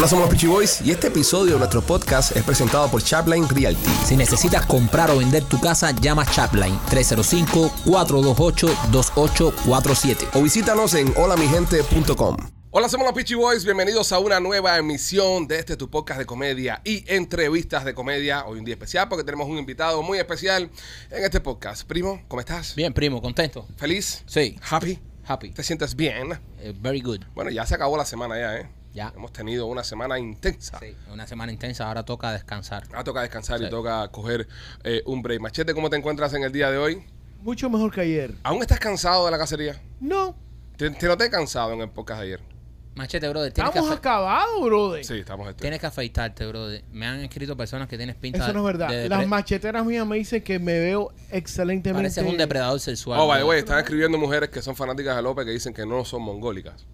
Hola, somos los Peachy Boys y este episodio de nuestro podcast es presentado por Chapline Realty. Si necesitas comprar o vender tu casa, llama Chapline 305-428-2847. O visítanos en holamigente.com. Hola, somos los Peachy Boys. Bienvenidos a una nueva emisión de este tu podcast de comedia y entrevistas de comedia. Hoy un día especial porque tenemos un invitado muy especial en este podcast. Primo, ¿cómo estás? Bien, primo, ¿contento? ¿Feliz? Sí. ¿Happy? Happy. ¿Te sientes bien? Eh, very good. Bueno, ya se acabó la semana ya, ¿eh? Ya. Hemos tenido una semana intensa. Sí, una semana intensa, ahora toca descansar. Ahora toca descansar y toca coger eh, un break. Machete, ¿cómo te encuentras en el día de hoy? Mucho mejor que ayer. ¿Aún estás cansado de la cacería? No, ¿Te, te noté cansado en el podcast de ayer? Machete, brother, que, estamos afe- acabados, brother. Sí, estamos este. tienes que afeitarte, brother. Me han escrito personas que tienes pinta Eso no es verdad. de Las macheteras mías me dicen que me veo excelentemente. Pareces un depredador sexual. Oh, by the way, están escribiendo mujeres que son fanáticas de López que dicen que no son mongólicas.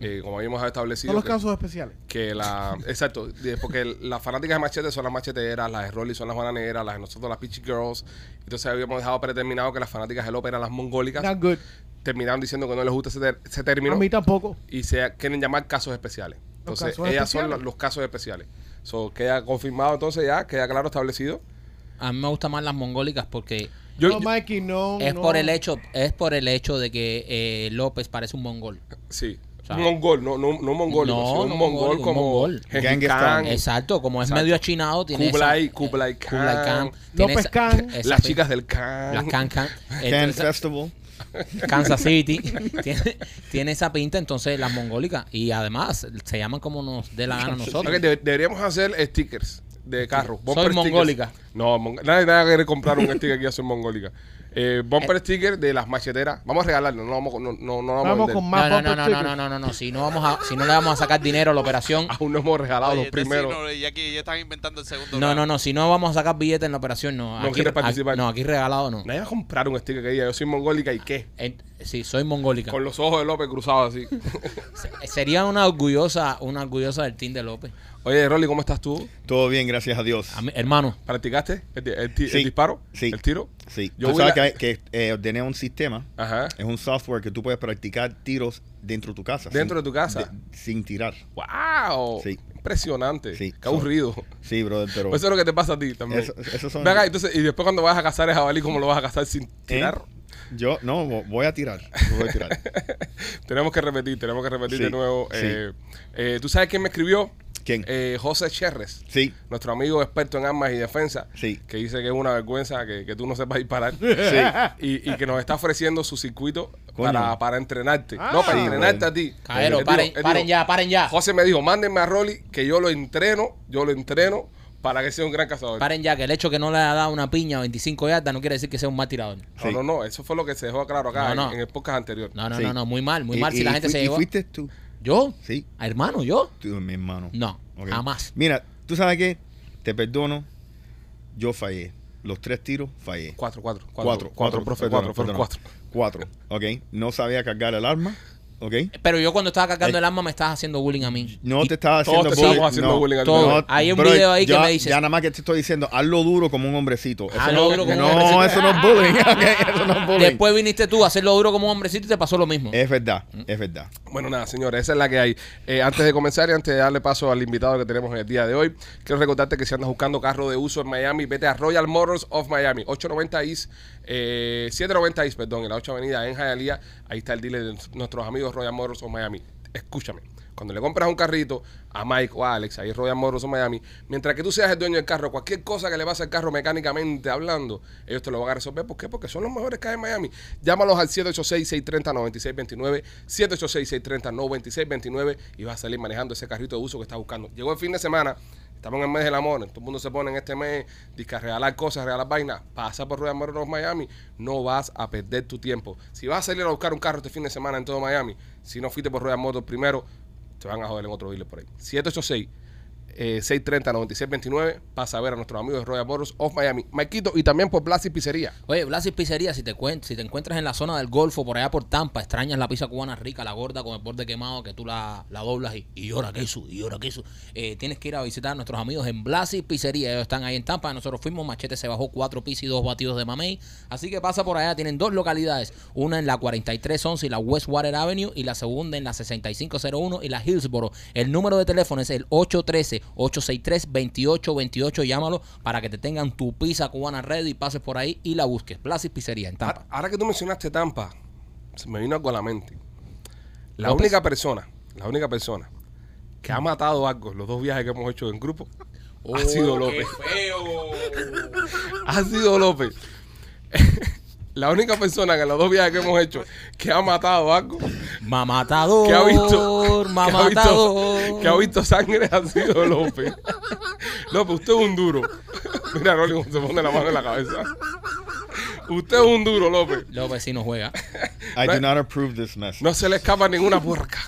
Eh, como habíamos establecido. Son los que- casos especiales. que la exacto porque las fanáticas de machete son las macheteras las de Rolly son las bananeras las de nosotros las Peachy Girls entonces habíamos dejado predeterminado que las fanáticas de López eran las mongólicas Not good. terminaron diciendo que no les gusta ese, ter- ese A término mí tampoco. y se quieren llamar casos especiales entonces casos ellas son especiales. los, los casos especiales so, queda confirmado entonces ya queda claro establecido A mí me gustan más las mongólicas porque yo, no, Mikey, no. es no. por el hecho es por el hecho de que eh, López parece un mongol. sí un mongol no no no mongólico no, sino un mongol un como mongol. Khan, Khan. Exacto, como es Exacto. medio achinado, tiene Kublai- esa- Kublai Kublai Khan. Khan. tiene López esa- Khan. esa las chicas del Khan Las Can Can. Can Entonces, Festival. Kansas City. tiene, tiene esa pinta, entonces las mongólicas. Y además se llaman como nos dé la gana a nosotros. Ok, de- deberíamos hacer stickers de carro. Soy stickers. mongólica. No, mon- nadie, nadie quiere comprar un sticker que yo soy mongólica. Eh, bumper sticker de las macheteras. Vamos a regalarlo, no vamos, no, no, no vamos, a Vamos vender. con más No, no, no, no, no, no, no, no, no. Si no vamos a, si no le vamos a sacar dinero a la operación. Aún no hemos regalado Oye, los primeros. sí, no, ya que ya están inventando el segundo No, no, no. Si no vamos a sacar billetes en la operación, no. No quieres participar. aquí- no, aquí regalado no. Nadie va a comprar un sticker que diga yo soy mongólica y qué. En- sí, soy mongólica. Con los ojos de López cruzados así. Se- Sería una orgullosa, una orgullosa del team de López. Oye, Rolly, ¿cómo estás tú? Todo bien, gracias a Dios. A hermano, ¿Practicaste el, ti- el ti- el Sí. disparo? Sí. ¿El tiro? Sí. Yo voy sabes que, que eh, ordené un sistema. Ajá. Es un software que tú puedes practicar tiros dentro de tu casa. ¿Dentro de tu casa? de- sin tirar. ¡Wow! Sí. Impresionante. Sí. Qué aburrido. Sí, brother, pero... Pues eso es lo que te pasa a ti también. Eso- esos son- Ve acá, entonces, y después cuando vas a cazar el jabalí, ¿cómo lo vas a cazar sin ¿Eh? tirar? Yo, no, vo- voy a tirar. Voy a tirar. tenemos que repetir, tenemos que repetir Sí, de nuevo. sí. Eh, eh, ¿Tú sabes quién me escribió? ¿Quién? Eh, José Cherres, Sí, nuestro amigo experto en armas y defensa, Sí. que dice que es una vergüenza que, que tú no sepas disparar sí. y, y que nos está ofreciendo su circuito para, para entrenarte. Ah. no, para Sí, entrenarte a ti. Caero, paren, dijo- paren dijo, ya, paren ya. José me dijo, mándenme a Rolly que yo lo entreno, yo lo entreno para que sea un gran cazador. Paren ya, que el hecho que no le haya dado una piña a 25 yardas no quiere decir que sea un mal tirador. No, Sí. no, no, eso fue lo que se dejó claro acá No, en- no. En, el podcast anterior. No, no, Sí. no, no, muy mal, muy Y- mal. Si y la gente fui- se y llevó. fuiste tú. ¿Yo? Sí. ¿A hermano, yo? Tú, mi hermano. No, Ok. jamás. Mira, tú sabes qué? Te perdono. Yo fallé. Los tres tiros fallé. Cuatro, cuatro, cuatro, Cuatro, cuatro, profe, cuatro, fueron perdón. cuatro. Cuatro, ok. No sabía cargar el arma, ok. Pero yo cuando estaba cargando Eh, el arma me estabas haciendo bullying a mí. No te estaba todos haciendo te estamos bullying. haciendo no, bullying todo. final. Hay un bro, video ahí que me dices- Ya nada más que te estoy diciendo, hazlo duro como un hombrecito. Eso Hazlo no, duro como un no, hombrecito. eso no es bullying. Eso no es bullying. Después viniste tú a hacerlo duro como un hombrecito y te pasó lo mismo. Es verdad, es verdad. Bueno, nada, señores, esa es la que hay. Eh, antes de comenzar y antes de darle paso al invitado que tenemos en el día de hoy, quiero recordarte que si andas buscando carro de uso en Miami, vete a Royal Motors of Miami, 890 East, eh, 790 East, perdón, en la 8 Avenida en Hialeah. Ahí está el dealer de nuestros amigos Royal Motors of Miami. Escúchame. Cuando le compras un carrito a Mike o a Alex, ahí Royal Motors of Miami, mientras que tú seas el dueño del carro, cualquier cosa que le pase al carro mecánicamente hablando, ellos te lo van a resolver. ¿Por qué? Porque son los mejores que hay en Miami. Llámalos al 786-630-9629, 786-630-9629 y vas a salir manejando ese carrito de uso que estás buscando. Llegó el fin de semana, estamos en el mes del amor, todo el mundo se pone en este mes a regalar cosas, regalar vainas. Pasa por Royal Motors Miami, no vas a perder tu tiempo. Si vas a salir a buscar un carro este fin de semana en todo Miami, si no fuiste por Royal Motors primero, te van a joder en otro dealer por ahí. 786 eh, 630-9629. Pasa a ver a nuestros amigos de Royal Motors of Miami. Maikito y también por Blas y Pizzería. Oye, Blas y Pizzería, si te, si te encuentras en la zona del Golfo, por allá por Tampa, extrañas la pizza cubana rica, la gorda con el borde quemado, que tú la, la doblas y, y llora queso, y llora queso. Eh, tienes que ir a visitar a nuestros amigos en Blas y Pizzería. Ellos están ahí en Tampa. Nosotros fuimos, Machete se bajó cuatro pizzas y dos batidos de mamey. Así que pasa por allá. Tienen dos localidades. Una en la 4311 y la Westwater Avenue y la segunda en la 6501 y la Hillsboro. El número de teléfono es el 813-863-2828. Llámalo para que te tengan tu pizza cubana ready y pases por ahí y la busques. Y Pizzería en Tampa. Ahora, que tú mencionaste Tampa, se me vino algo a la mente. La López. única persona, la única persona que ha matado algo los dos viajes que hemos hecho en grupo ha sido López. ha sido López. la única persona que en los dos viajes que hemos hecho que ha matado algo, Mamatador, que ha visto, que ha visto, mamatador. que ha visto sangre ha sido López. López, usted es un duro. Mira, Rolly, cómo se pone la mano en la cabeza. Usted es un duro, López. López sí no juega. I do not approve this message. No se le escapa ninguna puerca.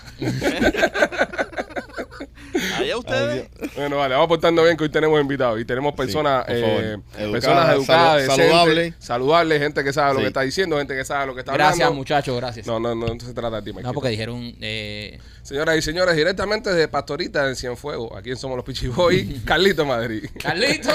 Allá ustedes. Bueno, vale, vamos portando bien que hoy tenemos invitados y tenemos personas, eh. Educadas, personas educadas, salu- saludables. saludables, gente que sabe lo que está diciendo, gente que sabe lo que está Gracias, hablando. muchachos, gracias. No, no, no, no se trata de ti, No, Marquito. porque dijeron. Eh, Señoras y señores, directamente desde Pastorita en Cienfuegos, aquí en Somos los Pichiboy, Carlito Madrid. ¡Carlito!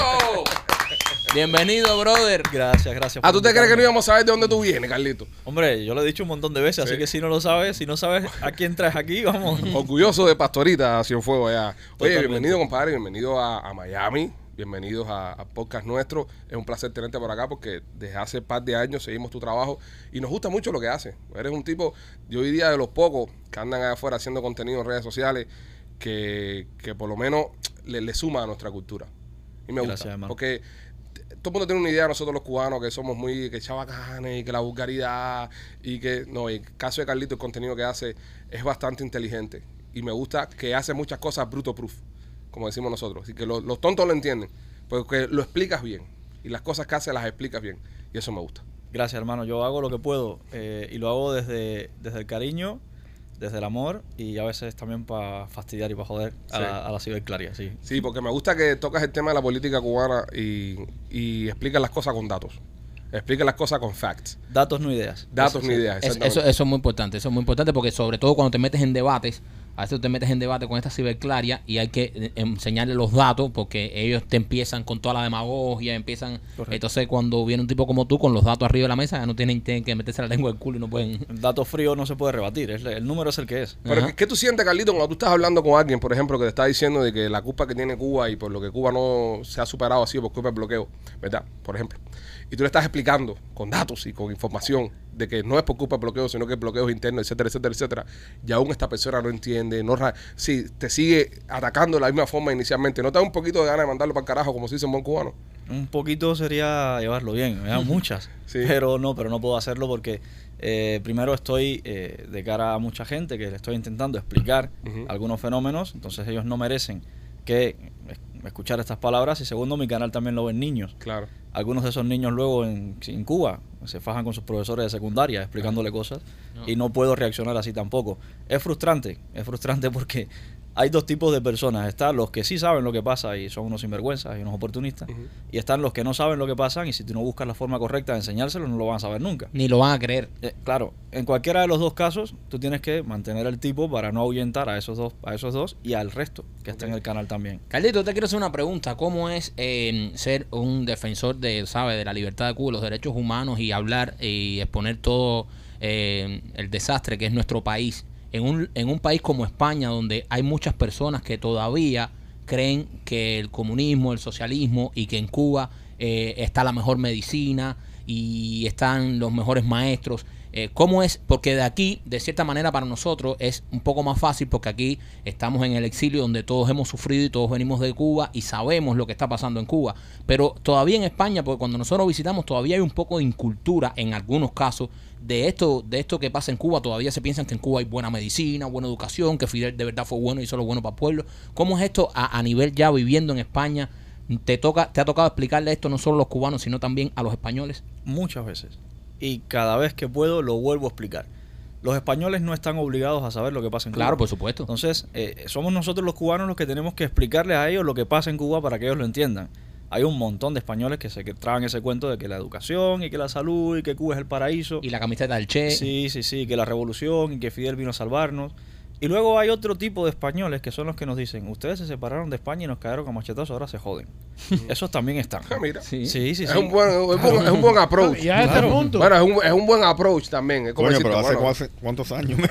Bienvenido, brother. Gracias, gracias. Ah, ¿tú te crees que no íbamos a saber de dónde tú vienes, Carlito? Hombre, yo lo he dicho un montón de veces, Sí. así que si no lo sabes, si no sabes a quién traes aquí, vamos. Orgulloso de Pastorita, Cienfuegos allá. Oye, Totalmente. bienvenido, compadre, bienvenido a, a Miami. Bienvenidos a, a Podcast Nuestro. Es un placer tenerte por acá porque desde hace par de años seguimos tu trabajo y nos gusta mucho lo que haces. Eres un tipo, yo diría de los pocos que andan allá afuera haciendo contenido en redes sociales que, que por lo menos le, le suma a nuestra cultura. Y me Gracias, gusta. hermano. Porque todo el mundo tiene una idea de nosotros los cubanos que somos muy que chavacanes y que la vulgaridad y que no, en el caso de Carlito el contenido que hace es bastante inteligente y me gusta que hace muchas cosas bruto proof, como decimos nosotros, así que lo- los tontos lo entienden, porque lo explicas bien y las cosas que hace las explicas bien y eso me gusta. Gracias, hermano. Yo hago lo que puedo eh, y lo hago desde, desde el cariño, desde el amor y a veces también para fastidiar y para joder a, Sí. la, a la ciberclaria, sí. Sí, porque me gusta que tocas el tema de la política cubana y, y explicas las cosas con datos, explicas las cosas con facts, Datos, no ideas. datos Eso ni sí. ideas. Eso, eso es muy importante, eso es muy importante porque sobre todo cuando te metes en debates, a veces te metes en debate con esta ciberclaria y hay que eh, enseñarle los datos porque ellos te empiezan con toda la demagogia, empiezan... Correcto. Entonces cuando viene un tipo como tú con los datos arriba de la mesa, ya no tienen, tienen que meterse la lengua del culo y no pueden... El dato frío no se puede rebatir, el número es el que es. Pero Ajá. ¿qué, qué tú sientes, Carlito, cuando tú estás hablando con alguien, por ejemplo, que te está diciendo de que la culpa que tiene Cuba y por lo que Cuba no se ha superado ha sido por culpa del bloqueo, ¿verdad? Por ejemplo. Y tú le estás explicando con datos y con información de que no es por culpa del bloqueo, sino que el bloqueo es interno, etcétera, etcétera, etcétera. Y aún esta persona no entiende, no sí, te sigue atacando de la misma forma inicialmente. ¿No te da un poquito de ganas de mandarlo para el carajo, como se dice en buen cubano? Un poquito sería llevarlo bien, me dan muchas, Sí. pero no, pero no puedo hacerlo porque eh, primero estoy eh, de cara a mucha gente que le estoy intentando explicar algunos fenómenos, entonces ellos no merecen que escuchar estas palabras y segundo mi canal también lo ven niños. Claro. Algunos de esos niños luego en, en Cuba se fajan con sus profesores de secundaria explicándole cosas No. y no puedo reaccionar así tampoco. Es frustrante, es frustrante porque hay dos tipos de personas. Están los que sí saben lo que pasa y son unos sinvergüenzas y unos oportunistas. Y están los que no saben lo que pasa y si tú no buscas la forma correcta de enseñárselo no lo van a saber nunca. Ni lo van a creer. Eh, claro, en cualquiera de los dos casos tú tienes que mantener el tipo para no ahuyentar a esos dos, a esos dos y al resto que está en el canal también. Carlito, te quiero hacer una pregunta. ¿Cómo es eh, ser un defensor de, sabe, de la libertad de Cuba, los derechos humanos y hablar y exponer todo eh, el desastre que es nuestro país en un, en un país como España, donde hay muchas personas que todavía creen que el comunismo, el socialismo y que en Cuba eh, está la mejor medicina y están los mejores maestros. Eh, ¿Cómo es? Porque de aquí, de cierta manera, para nosotros es un poco más fácil porque aquí estamos en el exilio donde todos hemos sufrido y todos venimos de Cuba y sabemos lo que está pasando en Cuba. Pero todavía en España, porque cuando nosotros visitamos, todavía hay un poco de incultura en algunos casos de esto, de esto que pasa en Cuba. Todavía se piensan que en Cuba hay buena medicina, buena educación, que Fidel de verdad fue bueno y hizo lo bueno para el pueblo. ¿Cómo es esto a, a nivel ya viviendo en España? ¿Te, toca, ¿Te ha tocado explicarle esto no solo a los cubanos, sino también a los españoles? muchas veces. Y cada vez que puedo lo vuelvo a explicar. los españoles no están obligados a saber lo que pasa en Cuba. Claro, por supuesto. Entonces, eh, somos nosotros los cubanos los que tenemos que explicarles a ellos lo que pasa en Cuba para que ellos lo entiendan. Hay un montón de españoles que se que tragan ese cuento de que la educación y que la salud y que Cuba es el paraíso. Y la camiseta del Che. Sí, sí, sí, que la revolución y que Fidel vino a salvarnos. Y luego hay otro tipo de españoles que son los que nos dicen, ustedes se separaron de España y nos cayeron con machetazos, ahora se joden. Esos también están. Ah, mira. Sí. Sí, sí, sí. Es, un buen, es, un buen, es un buen approach. Y a este Claro. punto. Bueno, es un, es un buen approach también. Es como Coño, decirte, pero hace, bueno, cuántos- cuántos años.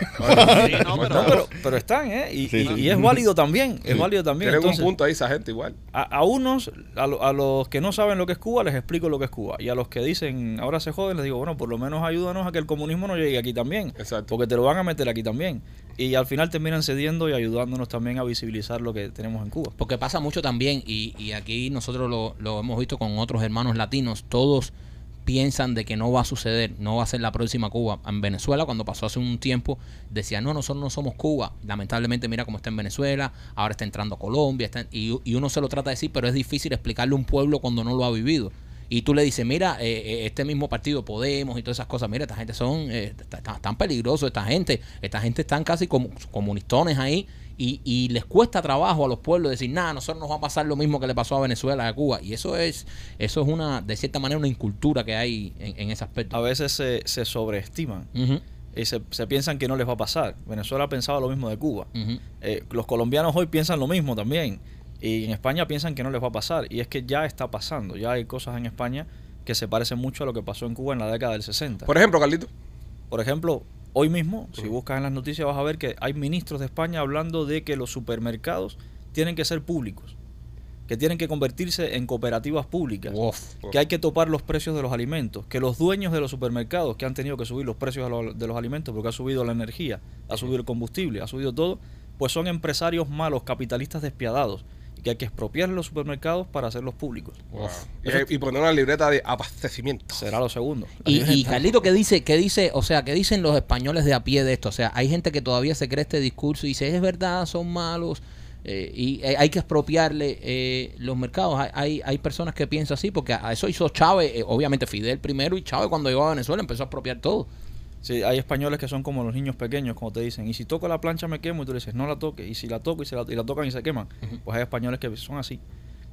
Sí, no, pero, No, pero, pero están, ¿eh? Y, Sí, y- sí. y es válido también, es válido también. tienen Entonces, un punto ahí esa gente igual. a, a unos, a, lo- a los que no saben lo que es Cuba, les explico lo que es Cuba. Y a los que dicen, ahora se joden, les digo, bueno, por lo menos ayúdanos a que el comunismo no llegue aquí también. Exacto. Porque te lo van a meter aquí también. Y al final terminan cediendo y ayudándonos también a visibilizar lo que tenemos en Cuba. Porque pasa mucho también, y, aquí nosotros lo, lo hemos visto con otros hermanos latinos, todos piensan de que no va a suceder, no va a ser la próxima Cuba. En Venezuela, cuando pasó hace un tiempo, decían, no, nosotros no somos Cuba. Lamentablemente, mira cómo está en Venezuela, ahora está entrando Colombia, está y, y uno se lo trata de decir, pero es difícil explicarle a un pueblo cuando no lo ha vivido. Y tú le dices, mira, eh, eh, este mismo partido Podemos y todas esas cosas, mira, esta gente son eh, ta- ta- tan peligrosos, esta gente, esta gente están casi como comunistones ahí y, y les cuesta trabajo a los pueblos decir, nada, nosotros nos va a pasar lo mismo que le pasó a Venezuela, a Cuba. Y eso es, eso es una, de cierta manera, una incultura que hay en, en ese aspecto. A veces se, se sobreestiman y se, se piensan que no les va a pasar. Venezuela pensaba lo mismo de Cuba. Eh, los colombianos hoy piensan lo mismo también. Y en España piensan que no les va a pasar. Y es que ya está pasando. Ya hay cosas en España que se parecen mucho a lo que pasó en Cuba en la década del 60. Por ejemplo, Carlito. Por ejemplo, hoy mismo, si buscas en las noticias vas a ver que hay ministros de España hablando de que los supermercados tienen que ser públicos. Que tienen que convertirse en cooperativas públicas. Uf. Que hay que topar los precios de los alimentos. Que los dueños de los supermercados que han tenido que subir los precios de los, de los alimentos porque ha subido la energía, ha subido el combustible, ha subido todo, pues son empresarios malos, capitalistas despiadados. Y que hay que expropiar los supermercados para hacerlos públicos. Y, y poner una libreta de abastecimiento. Será lo segundo. Y, y Carlito, ¿qué dice, qué dice, o sea, qué dicen los españoles de a pie de esto? O sea, hay gente que todavía se cree este discurso y dice, es verdad, son malos, eh, y eh, hay que expropiarle eh, los mercados. Hay, hay, hay personas que piensan así, porque a eso hizo Chávez, eh, obviamente Fidel primero, y Chávez cuando llegó a Venezuela empezó a expropiar todo. Sí, hay españoles que son como los niños pequeños, como te dicen, y si toco la plancha me quemo, y tú le dices, no la toques, y si la toco y, se la, y la tocan y se queman, pues hay españoles que son así.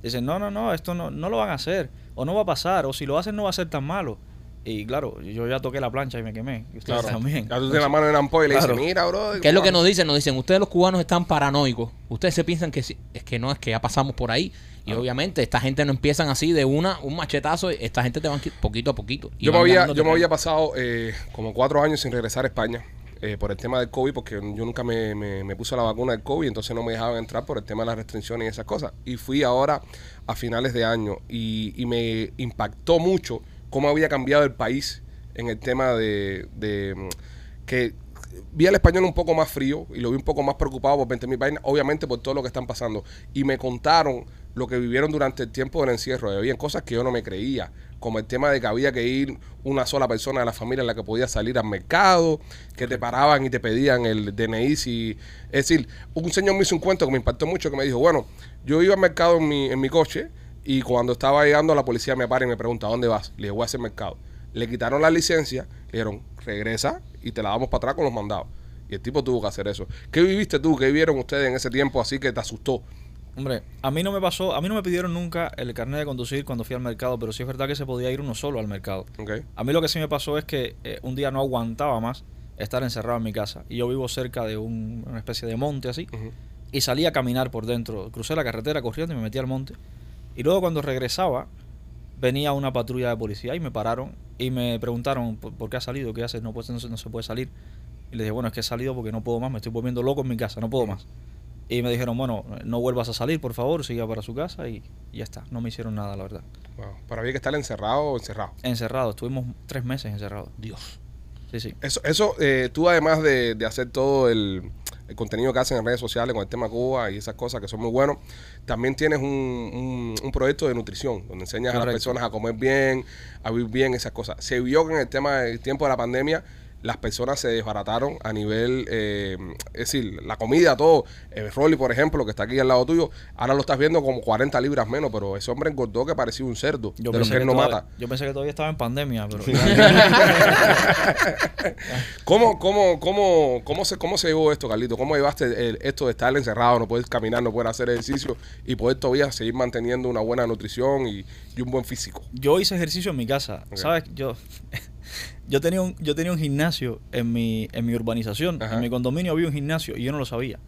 Dicen, no, no, no, esto no, no lo van a hacer, o no va a pasar, o si lo hacen no va a ser tan malo. Y claro, yo ya toqué la plancha y me quemé, y ustedes también. Ya tú tienes la mano en ampolla y le Claro. dices, mira, bro. ¿Qué es lo que nos dicen? Nos dicen, ustedes los cubanos están paranoicos. Ustedes se piensan que sí. es que no, es que ya pasamos por ahí. Y obviamente esta gente no empiezan así de una, un machetazo. Esta gente te van qui- poquito a poquito. Y Yo me, había, yo me había pasado eh, como cuatro años sin regresar a España eh, por el tema del COVID, porque yo nunca me, me- me puse la vacuna del COVID, entonces no me dejaban entrar por el tema de las restricciones y esas cosas. Y fui ahora a finales de año y, y me impactó mucho cómo había cambiado el país en el tema de, de, mm, que vi al español un poco más frío y lo vi un poco más preocupado por 20 mil vainas, obviamente por todo lo que están pasando. Y me contaron lo que vivieron durante el tiempo del encierro. Y había cosas que yo no me creía, como el tema de que había que ir una sola persona de la familia en la que podía salir al mercado, que te paraban y te pedían el DNI. Si, es decir, un señor me hizo un cuento que me impactó mucho, que me dijo, bueno, yo iba al mercado en mi, en mi coche y cuando estaba llegando la policía me para y me pregunta, ¿a dónde vas? Le dije, voy a hacer mercado. Le quitaron la licencia, le dijeron, regresa y te la damos para atrás con los mandados. Y el tipo tuvo que hacer eso. ¿Qué viviste tú? ¿Qué vieron ustedes en ese tiempo así que te asustó? Hombre, a mí no me pasó, a mí no me pidieron nunca el carnet de conducir cuando fui al mercado, pero sí es verdad que se podía ir uno solo al mercado. A mí lo que sí me pasó es que eh, un día no aguantaba más estar encerrado en mi casa. Y yo vivo cerca de un- una especie de monte así. Y salí a caminar por dentro. Crucé la carretera corriendo y me metí al monte. Y luego cuando regresaba, venía una patrulla de policía y me pararon y me preguntaron por, qué has salido, qué haces, no, puedes- no, se- no se puede salir. Y le dije, bueno, es que he salido porque no puedo más, me estoy volviendo loco en mi casa, no puedo más. Y me dijeron, bueno, no vuelvas a salir, por favor, siga para su casa y, ya está. No me hicieron nada, la verdad. Wow. Pero había que estar encerrado o encerrado. Encerrado, estuvimos tres meses encerrados. Dios. Sí, sí. Eso, eso eh, tú además de, de hacer todo el, el contenido que hacen en redes sociales con el tema Cuba y esas cosas que son muy buenos, también tienes un, un- un proyecto de nutrición donde enseñas a las personas a comer bien, a vivir bien, esas cosas. Se vio que en el tema del tiempo de la pandemia las personas se desbarataron a nivel, eh, es decir, la comida, todo. Eh, Rolly, por ejemplo, que está aquí al lado tuyo, ahora lo estás viendo como 40 libras menos, pero ese hombre engordó que parecía un cerdo, Yo de los que no todavía, mata. yo pensé que todavía estaba en pandemia, pero ¿Cómo, cómo, cómo, cómo, se, ¿Cómo se llevó esto, Carlito? ¿Cómo llevaste el- esto de estar encerrado, no poder caminar, no poder hacer ejercicio y poder todavía seguir manteniendo una buena nutrición y, y un buen físico? yo hice ejercicio en mi casa. ¿Sabes? Yo, yo, tenía un, yo tenía un gimnasio en mi, en mi urbanización. Ajá. En mi condominio había un gimnasio y yo no lo sabía.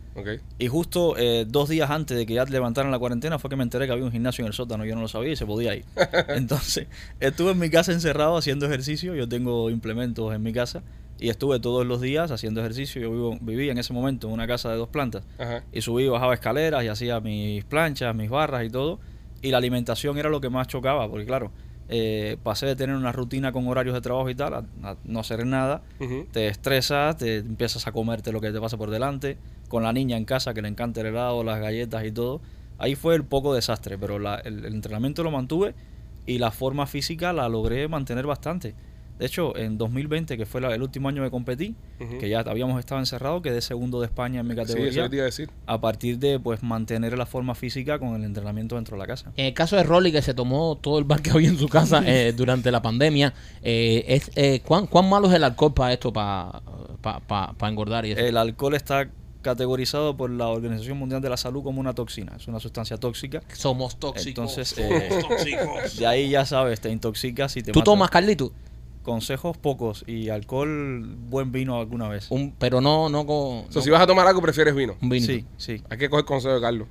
Y justo eh, dos días antes de que ya levantaran la cuarentena fue que me enteré que había un gimnasio en el sótano. Yo no lo sabía y se podía ir. Entonces, estuve en mi casa encerrado haciendo ejercicio. Yo tengo implementos en mi casa. Y estuve todos los días haciendo ejercicio. Yo vivo, vivía en ese momento en una casa de dos plantas. Ajá. Y subí y bajaba escaleras y hacía mis planchas, mis barras y todo. Y la alimentación era lo que más chocaba. Porque claro, eh, pasé de tener una rutina con horarios de trabajo y tal a, a no hacer nada te estresas, te empiezas a comerte lo que te pasa por delante, con la niña en casa que le encanta el helado, las galletas y todo. Ahí fue el poco desastre, pero la- el, el entrenamiento lo mantuve y la forma física la logré mantener bastante. De hecho, en 2020, que fue la- el último año que competí, que ya habíamos estado encerrados, quedé segundo de España en mi Sí, eso categoría, te iba a decir. a partir de pues mantener la forma física con el entrenamiento dentro de la casa. En el caso de Rolly, que se tomó todo el bar que había en su casa eh, durante la pandemia, eh, es, eh, ¿cuán, ¿cuán malo es el alcohol para esto, para pa, pa- pa engordar y eso? El alcohol está categorizado por la Organización Mundial de la Salud como una toxina, es una sustancia tóxica. Somos tóxicos. Entonces, somos eh, tóxicos. De ahí ya sabes, te intoxicas y te ¿Tú tomas, Carlito? Consejos pocos y alcohol, buen vino alguna vez. Un, pero no, no con... O sea, no si vas a tomar algo, prefieres vino. un vinito. Sí, sí. Hay que coger consejo de Carlos.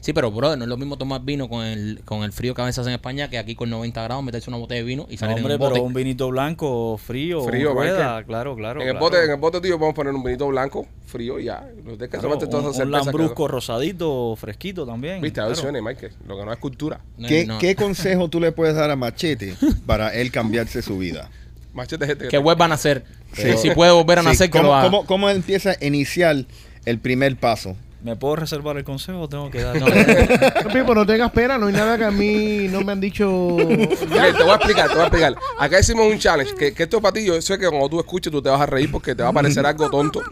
Sí, pero bro, no es lo mismo tomar vino con el, con el frío que a veces hace en España que aquí con 90 grados meterse una botella de vino y No, salir hombre, en un bote. pero un vinito blanco, frío, Frío, un rueda, claro, claro. en, el claro. bote, en el bote tío podemos poner un vinito blanco, frío y ya. No que Claro, tomarte todas un, un que- lambrusco rosadito, fresquito también. Viste, claro. opciones, Michael. Lo que no es cultura. No, ¿Qué, no. qué consejo tú le puedes dar a Machete para él cambiarse su vida? Machete es gente Que vuelvan a nacer. Sí. Si puede volver a Sí, nacer, que ¿cómo, lo haga. cómo- cómo empieza a iniciar el primer paso? ¿Me puedo reservar el consejo o tengo que dar? No, no, Pipo, tengas pena, no hay nada que a mí no me han dicho. Te voy a explicar, te voy a explicar. Acá hicimos un challenge, que, que esto para ti, yo sé que cuando tú escuches tú te vas a reír porque te va a parecer algo tonto,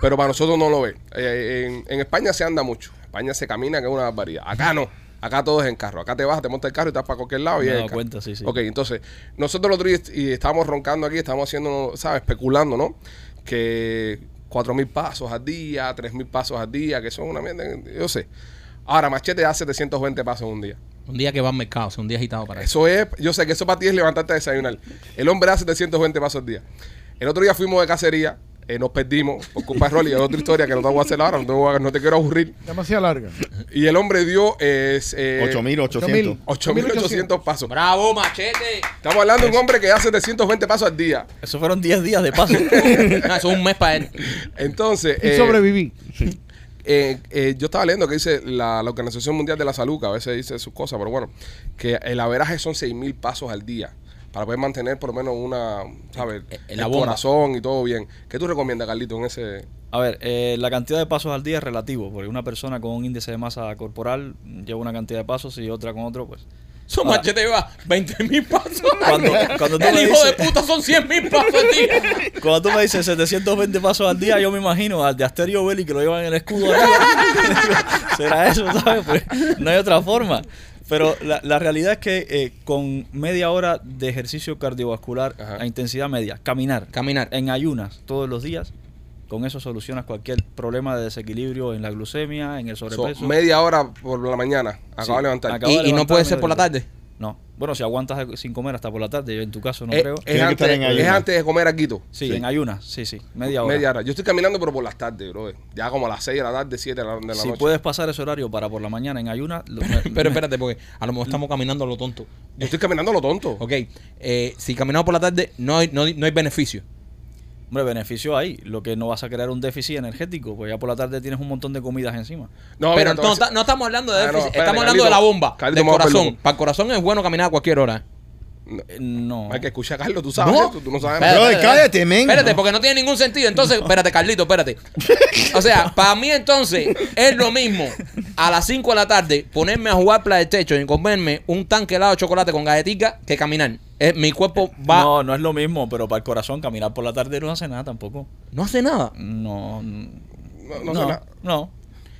pero para nosotros no lo ves. Eh, en, en España se anda mucho, en España se camina que es una barbaridad. Acá no, acá todo es en carro. Acá te vas, te montas el carro y te vas para cualquier lado y Me he es dado cuenta, sí, sí. Ok, entonces, nosotros los est- y estábamos roncando aquí, estábamos haciendo, ¿sabes? Especulando, ¿no? Que cuatro mil pasos al día, tres mil pasos al día, que son una mierda, yo sé. Ahora, Machete da 720 pasos en un día. Un día que va al mercado, o sea, un día agitado para Eso eso. es, yo sé que eso para ti es levantarte a desayunar. El hombre da 720 pasos al día. El otro día fuimos de cacería, eh, nos perdimos por culpa de Rolly, es otra historia que no te voy a hacer ahora, no te, voy a- no te quiero aburrir. Demasiado larga. Y el hombre dio eh, eh, 8800. 8.800 pasos. ¡Bravo, machete! Estamos hablando de un hombre que da 720 pasos al día. Eso fueron 10 días de paso. No, eso es un mes para él. Entonces, Y eh, sobreviví. eh, eh, yo estaba leyendo que dice la, la Organización Mundial de la Salud, que a veces dice sus cosas, pero bueno, que el averaje son 6.000 pasos al día para poder mantener por lo menos una, ¿sabes? Eh, El, la bomba. corazón y todo bien. ¿Qué tú recomiendas, Carlito, en ese...? A ver, eh, la cantidad de pasos al día es relativo, porque una persona con un índice de masa corporal lleva una cantidad de pasos y otra con otro, pues. Su machete va 20 mil pasos. Cuando- cuando tú el me hijo dices- de puta son 100 mil pasos al día. Cuando tú me dices 720 pasos al día, yo me imagino al de Asterio Belli que lo llevan en el escudo. Será eso, ¿sabes? Pues no hay otra forma. Pero la, la realidad es que eh, con media hora de ejercicio cardiovascular Ajá. a intensidad media, caminar, Caminar. en ayunas todos los días, con eso solucionas cualquier problema de desequilibrio en la glucemia, en el So, sobrepeso. media hora por la mañana, acabo Sí, de levantar. Y, de y no puede ser por la tarde. No. Bueno, si aguantas sin comer hasta por la tarde, yo en tu caso no Eh, creo. es, antes, estar en es antes de comer aquí. Sí, Sí. en ayunas, sí, sí, media hora. Media hora. Yo estoy caminando, pero por las tardes, bro. Ya como a las 6 de la tarde, 7 de la, de la si noche. puedes pasar ese horario para por la mañana en ayunas, Pero espérate, porque a lo mejor estamos caminando a lo tonto. Yo estoy caminando a lo tonto. Ok, eh, si caminamos por la tarde, no hay, no, no hay beneficio. Hombre, beneficio hay. Lo que no vas a crear un déficit energético, pues ya por la tarde tienes un montón de comidas encima. No, Pero mira, no, entonces- ta- no estamos hablando de Ah, no, déficit, espérate, estamos hablando de la bomba, Carlito, del corazón. Para el corazón es bueno caminar a cualquier hora. No. Hay que escuchar a Carlos, tú sabes No. eso, tú no sabes espérate, cállate, men. Espérate, porque no tiene ningún sentido. Entonces, espérate, Carlito, espérate. O sea, para mí entonces es lo mismo a las 5 de la tarde ponerme a jugar PlayStation y comerme un tanque helado de chocolate con galletica que caminar. Eh, mi cuerpo va. No, No, no es lo mismo, pero para el corazón caminar por la tarde no hace nada tampoco. hace nada. No, No, no, no, no. sé nada. no.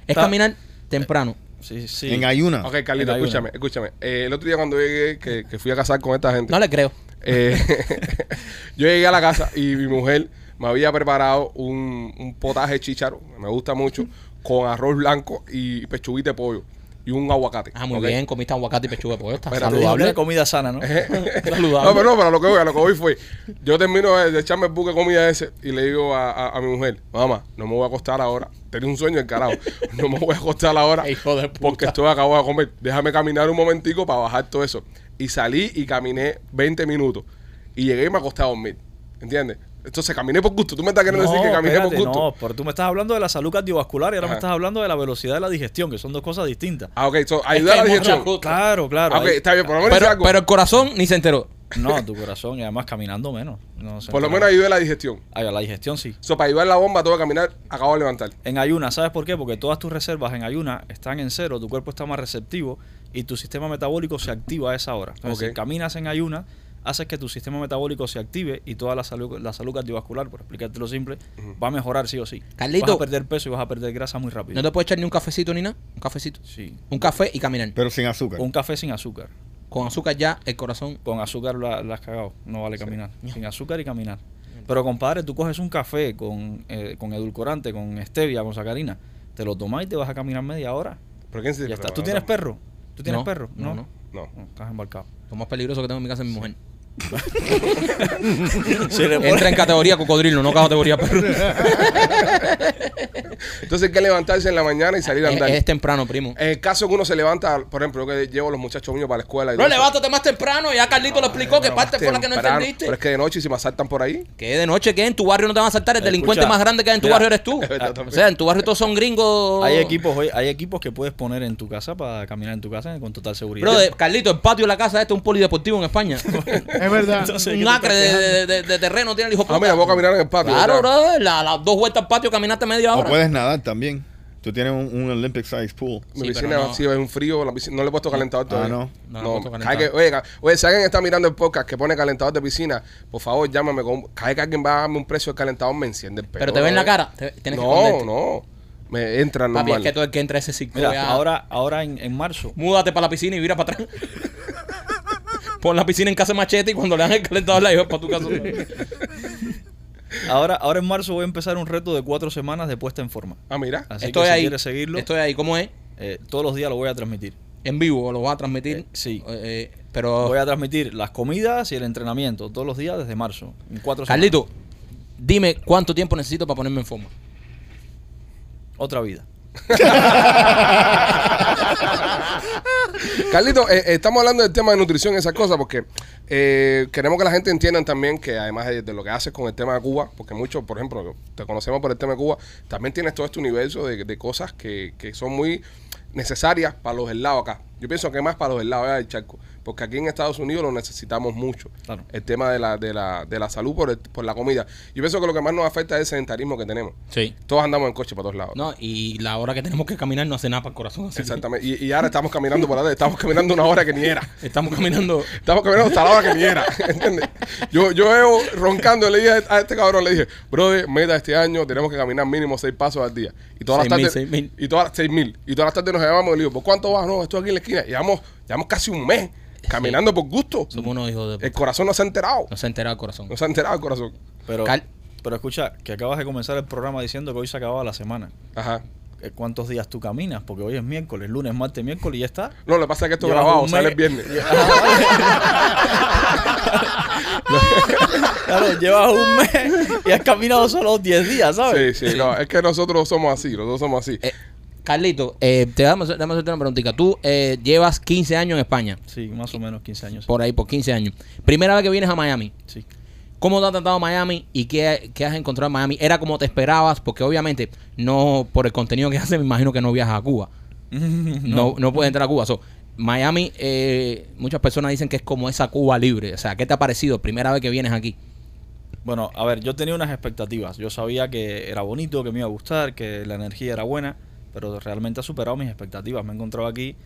Es Está- caminar temprano. Sí, sí. En ayuna. Ok, Carlito, escúchame, escúchame. Eh, el otro día cuando llegué, que, que fui a casar con esta gente, No le creo. eh, yo llegué a la casa y mi mujer me había preparado un, un potaje chícharo, me gusta mucho, con arroz blanco y pechuguita de pollo y un aguacate. Ah, muy ¿ok? bien. Comiste aguacate y pechuga de pollo. Está saludable. comida sana, ¿no? saludable. No, pero no, pero a lo que voy, a lo que voy fue, yo termino de, de echarme el buque de comida ese y le digo a, a- a mi mujer, mamá, no me voy a acostar ahora. Tenía un sueño encarado. No me voy a acostar ahora Hijo de puta. porque estoy acabo de comer. Déjame caminar un momentico para bajar todo eso. Y salí y caminé 20 minutos. Y llegué y me acosté a dormir. ¿Entiendes? Entonces caminé por gusto. Tú me estás queriendo decir que caminé espérate, por gusto. no, pero tú me estás hablando de la salud cardiovascular y ahora Ajá. me estás hablando de la velocidad de la digestión, que son dos cosas distintas. Ah, ok. So, ayuda a la digestión. Claro, claro. Ah, está bien. Por lo menos Pero, algo. pero el corazón ni se enteró. No, tu corazón y además caminando menos. No por lo menos ayuda a la digestión. Ay, a la digestión sí. So, para ayudar la bomba, tengo que caminar, acabo de levantar. En ayuna, ¿sabes por qué? Porque todas tus reservas en ayuna están en cero, tu cuerpo está más receptivo y tu sistema metabólico se activa a esa hora. Entonces, Ok. si caminas en ayuna, haces que tu sistema metabólico se active y toda la salud, la salud cardiovascular, por explicártelo simple, va a mejorar sí o sí. Carlito. Vas a perder peso y vas a perder grasa muy rápido. No te puedes echar ni un cafecito ni nada. Un cafecito. Sí. Un café y caminar. Pero sin azúcar. Un café sin azúcar. Con azúcar ya, el corazón. Con azúcar la, la has cagado. No vale caminar. Sin azúcar y caminar. Pero compadre, tú coges un café con, eh, con edulcorante, con stevia, con sacarina, te lo tomas y te vas a caminar media hora. ¿Pero quién se Ya está. ¿Tú tienes perro? ¿Tú tienes No, perro? no, no. No. No, estás embarcado. Lo más peligroso que tengo en mi casa es mi mujer. Entra en categoría cocodrilo, no categoría perro. Entonces hay que levantarse en la mañana y salir a es, andar. es temprano, primo. En el caso que uno se levanta, por ejemplo, yo que llevo a los muchachos míos para la escuela. Y No, levántate más temprano. Ya Carlito lo explicó. que pero parte fue la que no entendiste? Pero es que de noche, si me asaltan por ahí, Que de noche, que en tu barrio no te van a saltar. El Escucha, delincuente más grande que hay en tu barrio eres tú. verdad o sea, en tu barrio todos son gringos. Hay equipos, hay equipos que puedes poner en tu casa para caminar en tu casa con total seguridad. De- Carlito, el patio de la casa este es un polideportivo en España. Es verdad. Entonces, ¿qué un acre de, de- de terreno tiene el hijo ah, mira, puedo caminar en el patio. Claro, bro. La- Las dos vueltas al patio caminaste media O hora. puedes nadar también. Tú tienes un, un Olympic size pool. Mi Sí, piscina no. sí, es un frío, la piscina- no le he puesto calentador todavía. no. No, No, no he puesto cada calentador. que- oye, oye, si alguien está mirando el podcast que pone calentador de piscina, por favor, llámame. Con, vez que alguien va a darme un precio de calentador, me enciende el pelo. Pero te ven la ¿no? cara. te- tienes que No, esconderte. no. Me entra Papi, normal. es que todo el que entra a ese Mira, ya- ahora, ahora en, en marzo, Múdate para la piscina y vira para atrás. Pon la piscina en casa de machete y cuando le dan el calentador la llevas para tu casa. ahora, ahora en marzo voy a empezar un reto de cuatro semanas de puesta en forma. Ah, mira. Así Estoy que si ahí. quieres seguirlo, Estoy ahí. ¿Cómo es? eh, todos los días lo voy a transmitir. En vivo lo vas a transmitir. Eh, sí. Eh, eh, pero. Voy a transmitir las comidas y el entrenamiento todos los días desde marzo. En cuatro Carlito, dime cuánto tiempo necesito para ponerme en forma. semanas. Otra vida. Carlito, eh, eh, estamos hablando del tema de nutrición esas cosas porque eh, queremos que la gente entienda también que además de, de lo que haces con el tema de Cuba, porque muchos, por ejemplo, te conocemos por el tema de Cuba, también tienes todo este universo de, de cosas que, que son muy necesarias para los helados acá. Yo pienso que más para los helados del charco, porque aquí en Estados Unidos lo necesitamos mucho. Claro. El tema de la, de la, de la salud por, el- por la comida. Yo pienso que lo que más nos afecta es el sedentarismo que tenemos. Sí. Todos andamos en coche para todos lados. No, y la hora que tenemos que caminar no hace nada para el corazón. así que Exactamente. Y, y ahora estamos caminando por ahí, estamos caminando una hora que ni era. Estamos caminando. Estamos caminando hasta la hora que ni era. ¿Entiendes? Yo, yo veo roncando, le dije a este cabrón, le dije, brother, meta este año, tenemos que caminar mínimo seis pasos al día. Y todas las Seis mil, tardes. seis mil. Y todas las seis mil. Y todas las tardes nos llamamos y le digo, ¿por cuánto vas? No, estoy aquí en la esquina. Llevamos, llevamos casi un mes caminando por gusto. Somos unos hijos de. El corazón no se ha enterado. No se ha enterado el corazón. No se ha enterado el corazón. Pero, Cal- pero escucha, que acabas de comenzar el programa diciendo que hoy se acababa la semana. Ajá. Eh, ¿Cuántos días tú caminas? Porque hoy es miércoles, lunes, martes, miércoles y ya está. No, lo que pasa es que esto grabado sale el viernes. Claro, llevas un mes y has caminado solo 10 días, ¿sabes? Sí, sí, no, es que nosotros somos así, nosotros somos así. Eh, Carlito, eh, te damos, damos una preguntita. Tú eh, llevas 15 años en España. Sí, más o menos 15 años. Por ahí, por 15 años. Primera vez que vienes a Miami. Sí. ¿Cómo te ha tratado Miami y qué, qué has encontrado en Miami? ¿Era como te esperabas? Porque obviamente, no por el contenido que haces, me imagino que no viajas a Cuba. No, no, puedes entrar a Cuba. So, Miami, eh, muchas personas dicen que es como esa Cuba libre. O sea, ¿qué te ha parecido primera vez que vienes aquí? Bueno, a ver, yo tenía unas expectativas. Yo sabía que era bonito, que me iba a gustar, que la energía era buena, pero realmente ha superado mis expectativas. Me he encontrado aquí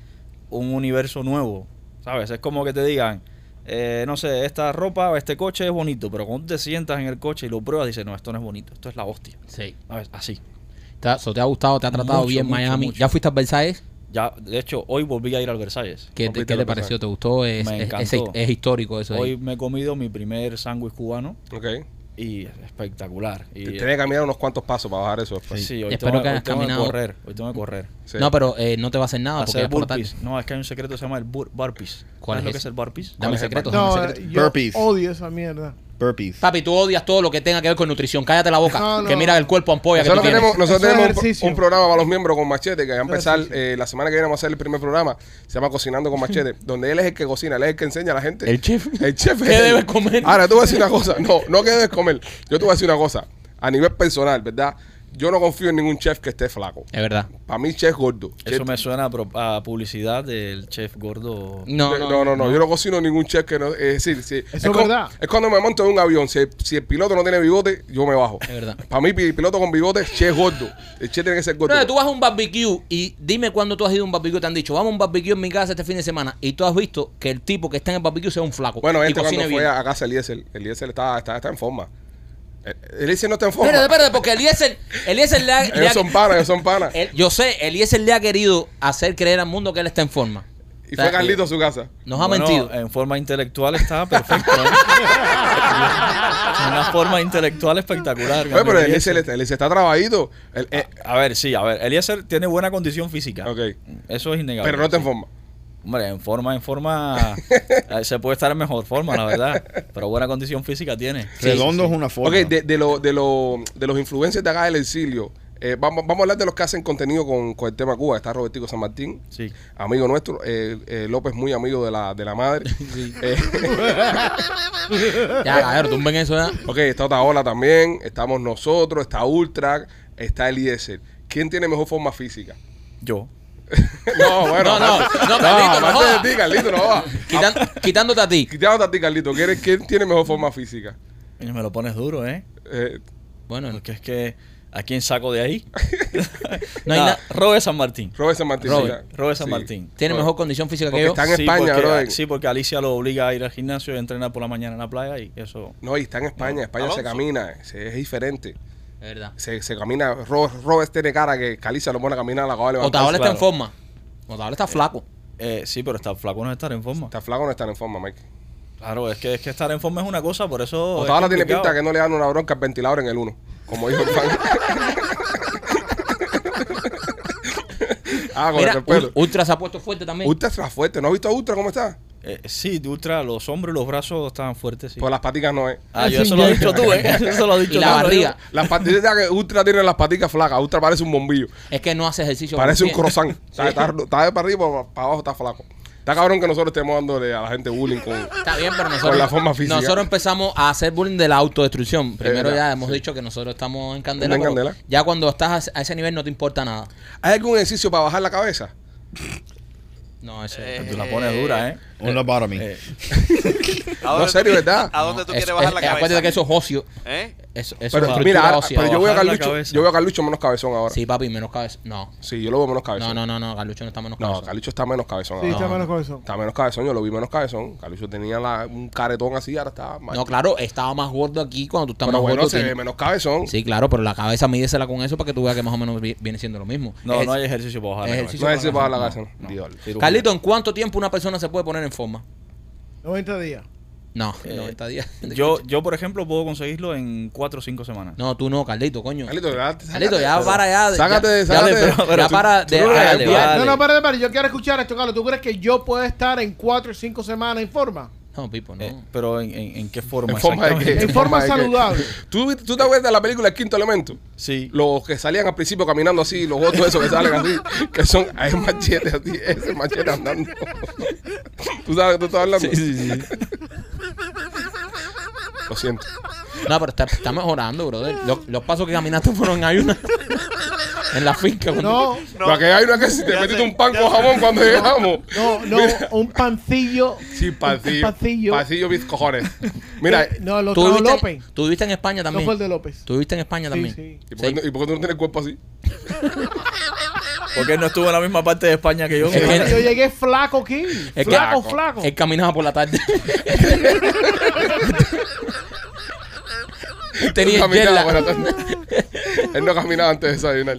un universo nuevo, ¿sabes? Es como que te digan, eh, no sé, esta ropa o este coche es bonito, pero cuando te sientas en el coche y lo pruebas, dices, no, esto no es bonito, esto es la hostia. Sí. ¿Sabes? Así. ¿Te ha, so, ¿te ha gustado? ¿Te ha tratado Mucho, bien mucho, Miami? mucho. ¿Ya fuiste a Versailles? Ya, de hecho, hoy volví a ir al Versalles. ¿Qué, te, qué te pareció? ¿Te gustó? Es, Me es- es- encantó. es histórico eso. ahí. Hoy me he comido mi primer sándwich cubano Ok. Y espectacular. Y, Tienes que caminar unos cuantos pasos para bajar eso después. sí, hoy Espero tengo, que hoy hayas tengo caminado. que correr. Hoy tengo que correr. Sí. No, pero eh, no te va a hacer nada porque Hacer es por la tarde. burpees. No, es que hay un secreto que se llama el bur burpees. ¿Cuál ¿Sabes es lo que es el burpees? Dame secretos, No, dame eh, yo Burpees. odio esa mierda. Burpees. Papi, tú odias todo lo que tenga que ver con nutrición. Cállate la boca. No, no. Que mira el cuerpo ampolla que tú Nosotros tienes. tenemos, nosotros Eso es tenemos un, programa para los miembros con Machete que va a empezar eh, la semana que viene vamos a hacer el primer programa. Se llama Cocinando con Machete, donde él es el que cocina, él es el que enseña a la gente. El chef. El chef. ¿Qué debes comer? Ahora, te voy a decir una cosa. No, no que debes comer. Yo te voy a decir una cosa. A nivel personal, ¿verdad? Yo no confío en ningún chef que esté flaco. Es verdad. Para mí, chef gordo. Eso Chef- me suena a, pro- a publicidad del chef gordo. No, no, no, no, Yo no cocino ningún chef que no. Es decir, si- es cu- verdad. Es cuando me monto en un avión. Si, si el piloto no tiene bigote, yo me bajo. Es verdad. Para mí, pi- piloto con bigote, chef gordo. El chef tiene que ser gordo. No, tú vas a un barbecue y dime cuándo tú has ido a un barbecue. Te han dicho, vamos a un barbecue en mi casa este fin de semana. Y tú has visto que el tipo que está en el barbecue sea un flaco. Bueno, y este cuando fue bien. a casa Eliezer, Eliezer está, está, está en forma. Eh, Eliezer no está en forma. Espérate, espérate, porque Eliezer, Eliezer le ha, le Ellos ha- son panas, ellos son panas. él- yo sé, Eliezer le ha querido hacer creer al mundo que él está en forma. Y O sea, fue Carlito eh, a su casa. Nos ha Bueno, mentido. En forma intelectual está perfecto. ¿eh? Una forma intelectual espectacular. Oye, pero Gabriel Eliezer, Eliezer. Eliezer está trabajito. El- eh, A ver, sí, a ver. Eliezer tiene buena condición física. ok. Eso es innegable. Pero no está en sí. forma. Hombre, en forma, en forma. eh, se puede estar en mejor forma, la verdad. Pero buena condición física tiene. Redondo es una forma. Ok, de, de, lo- de, lo- de los influencers de acá del exilio, eh, vamos, vamos a hablar de los que hacen contenido con, con el tema Cuba. Está Robertico San Martín, Sí. amigo nuestro. eh, eh, López, muy amigo de la, de la madre. Eh, Ya, cabrón, tumben eso ya. ok, está Otaola también. Estamos nosotros, está Ultra, está Eliezer. ¿Quién tiene mejor forma física? Yo. No, bueno. No, no, no, Carlito, no aparte de ti, Carlito, no va. Quitan- quitándote a ti. Quitándote a ti, Carlito. ¿quién, es- quién tiene mejor forma física? Y me lo pones duro, ¿eh? Eh, Bueno, Porque es que. ¿A quién saco de ahí? No hay Nah, na- Robert San Martín. Robert San Martín. Robert. Robert San Sí. Martín. tiene Bueno, mejor condición física porque que yo. está en Sí, España, porque, brother. Sí, porque Alicia lo obliga a ir al gimnasio y a entrenar por la mañana en la playa y eso. No, y está en España. España se Alonso. camina. se- es diferente. Es verdad. Se, se camina. Ro- Robert tiene cara que Caliza lo pone a caminar a la acaba de. Otaola está en forma. Otaola está flaco. Eh, sí, pero estar flaco no es estar en forma. Está flaco no está en forma, Mike. Claro, es que, es que estar en forma es una cosa, por eso. es Otaola tiene pinta que no le dan una bronca al ventilador en el 1. Como dijo el fan. ah, con Mira, el pelo. Ul- Ultra se ha puesto fuerte también. Ultra está fuerte. ¿No has visto a Ultra cómo está? Eh, sí, de ultra, los hombros y los brazos estaban fuertes. Sí. Pues las paticas no es. Ah, yo Ah, eso sí, lo has dicho tú, ¿eh? Eso lo has dicho Y la tú, ¿no? barriga. Las patitas que Ultra tiene las paticas flacas. Ultra parece un bombillo. Es que no hace ejercicio. Parece un croissant. O sea, está, está de para arriba, para, abajo está flaco. Está cabrón que nosotros estemos dándole a la gente bullying con. Está bien, pero nosotros, Con la forma física. nosotros empezamos a hacer bullying de la autodestrucción. Primero verdad, ya hemos sí. dicho que nosotros estamos en candela. En pero candela. Ya cuando estás a ese nivel no te importa nada. ¿Hay algún ejercicio para bajar la cabeza? No, ese. Eh, Tú la pones dura, ¿eh? Un lobotomy. Eh, ¿A dónde No, serio, tú- ¿verdad? ¿A dónde tú quieres bajar es- la es- Acuérdate cabeza? que eso es ocio. ¿Eh? Eso, eso Pero es mira, ahora- ósea. pero yo veo a Carlucho, cabeza. yo veo a Carlucho menos cabezón ahora. Sí, papi, menos cabeza. No. Sí, yo lo veo menos cabezón. No, no, no, no. Carlucho no está menos No, cabeza. Carlucho está menos cabezón Sí, ahora. está menos cabezón. Está menos cabezón, yo lo vi menos cabezón. Carlucho tenía la- un caretón así, ahora está más. No, claro, estaba más gordo aquí cuando tú estás pero más bueno, gordo. se ve menos cabezón. Sí, claro, pero la cabeza mídesela con eso para que tú veas que más o menos vi- viene siendo lo mismo. no, Es- no hay ejercicio para bajar la ejercicio No cabeza. es decir, bajar la No, cabeza. no. Carlito, ¿en cuánto tiempo una persona se puede poner en forma? 90 días. No, Eh, 90 días. Yo, yo, por ejemplo, puedo conseguirlo en 4 o 5 semanas. No, tú no, Carlito, coño. Carlito, ya, Carlito, ya para ya. de- Sácate, ya, sácate. ya, pero- pero ya tú- para tú de. Vale, ya- vale. No, no, espérate, espérate. Yo quiero escuchar esto, Carlos. ¿Tú crees que yo puedo estar en 4 o 5 semanas en forma? No, Pipo, no. Eh, pero en, en, en qué forma? ¿En forma de exactamente? qué? En forma de saludable. ¿Tú, ¿Tú te acuerdas de la película El Quinto Elemento? Sí. Los que salían al principio caminando así, los otros esos que salen así, que son, hay machetes así, ese machete andando. ¿Tú sabes de qué tú estás hablando? Sí, sí, sí. Lo siento. No, pero está, está mejorando, brother. Los, los pasos que caminaste fueron ahí una. En la finca. No, Pero aquí hay una que si te metiste un pan con jamón cuando llegamos. no, no. Mira. Un pancillo. Sí, pancillo. Un pancillo. Pancillo mis cojones. Mira, Eh, No, lo ¿Tú viviste, López. tú viviste en España No también. fue el de López. Tú viviste en España Sí, también. sí. ¿y por, qué, no- y por qué tú no tienes el cuerpo así? Porque él no estuvo en la misma parte de España que yo. Es que- Yo llegué flaco aquí. que- Flaco, flaco. Él caminaba por la tarde. Él Tenía Él caminaba la. Él no caminaba antes de desayunar.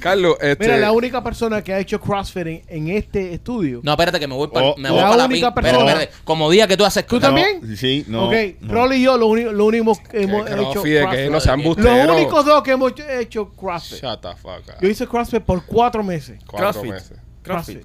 Carlos, este. Mira, la única persona que ha hecho CrossFit en, en este estudio. No, espérate que me voy para Oh, me voy La pa' la única espérate, persona- espérate. Como día que tú haces ¿Tú No, también? Sí, no. ok, no. Rolly y yo lo, único- lo único que hemos que hecho CrossFit, que CrossFit. no sean busteros. Los únicos dos que hemos hecho CrossFit. Shut the fuck up. Yo hice CrossFit por cuatro meses. Cuatro CrossFit. meses. CrossFit.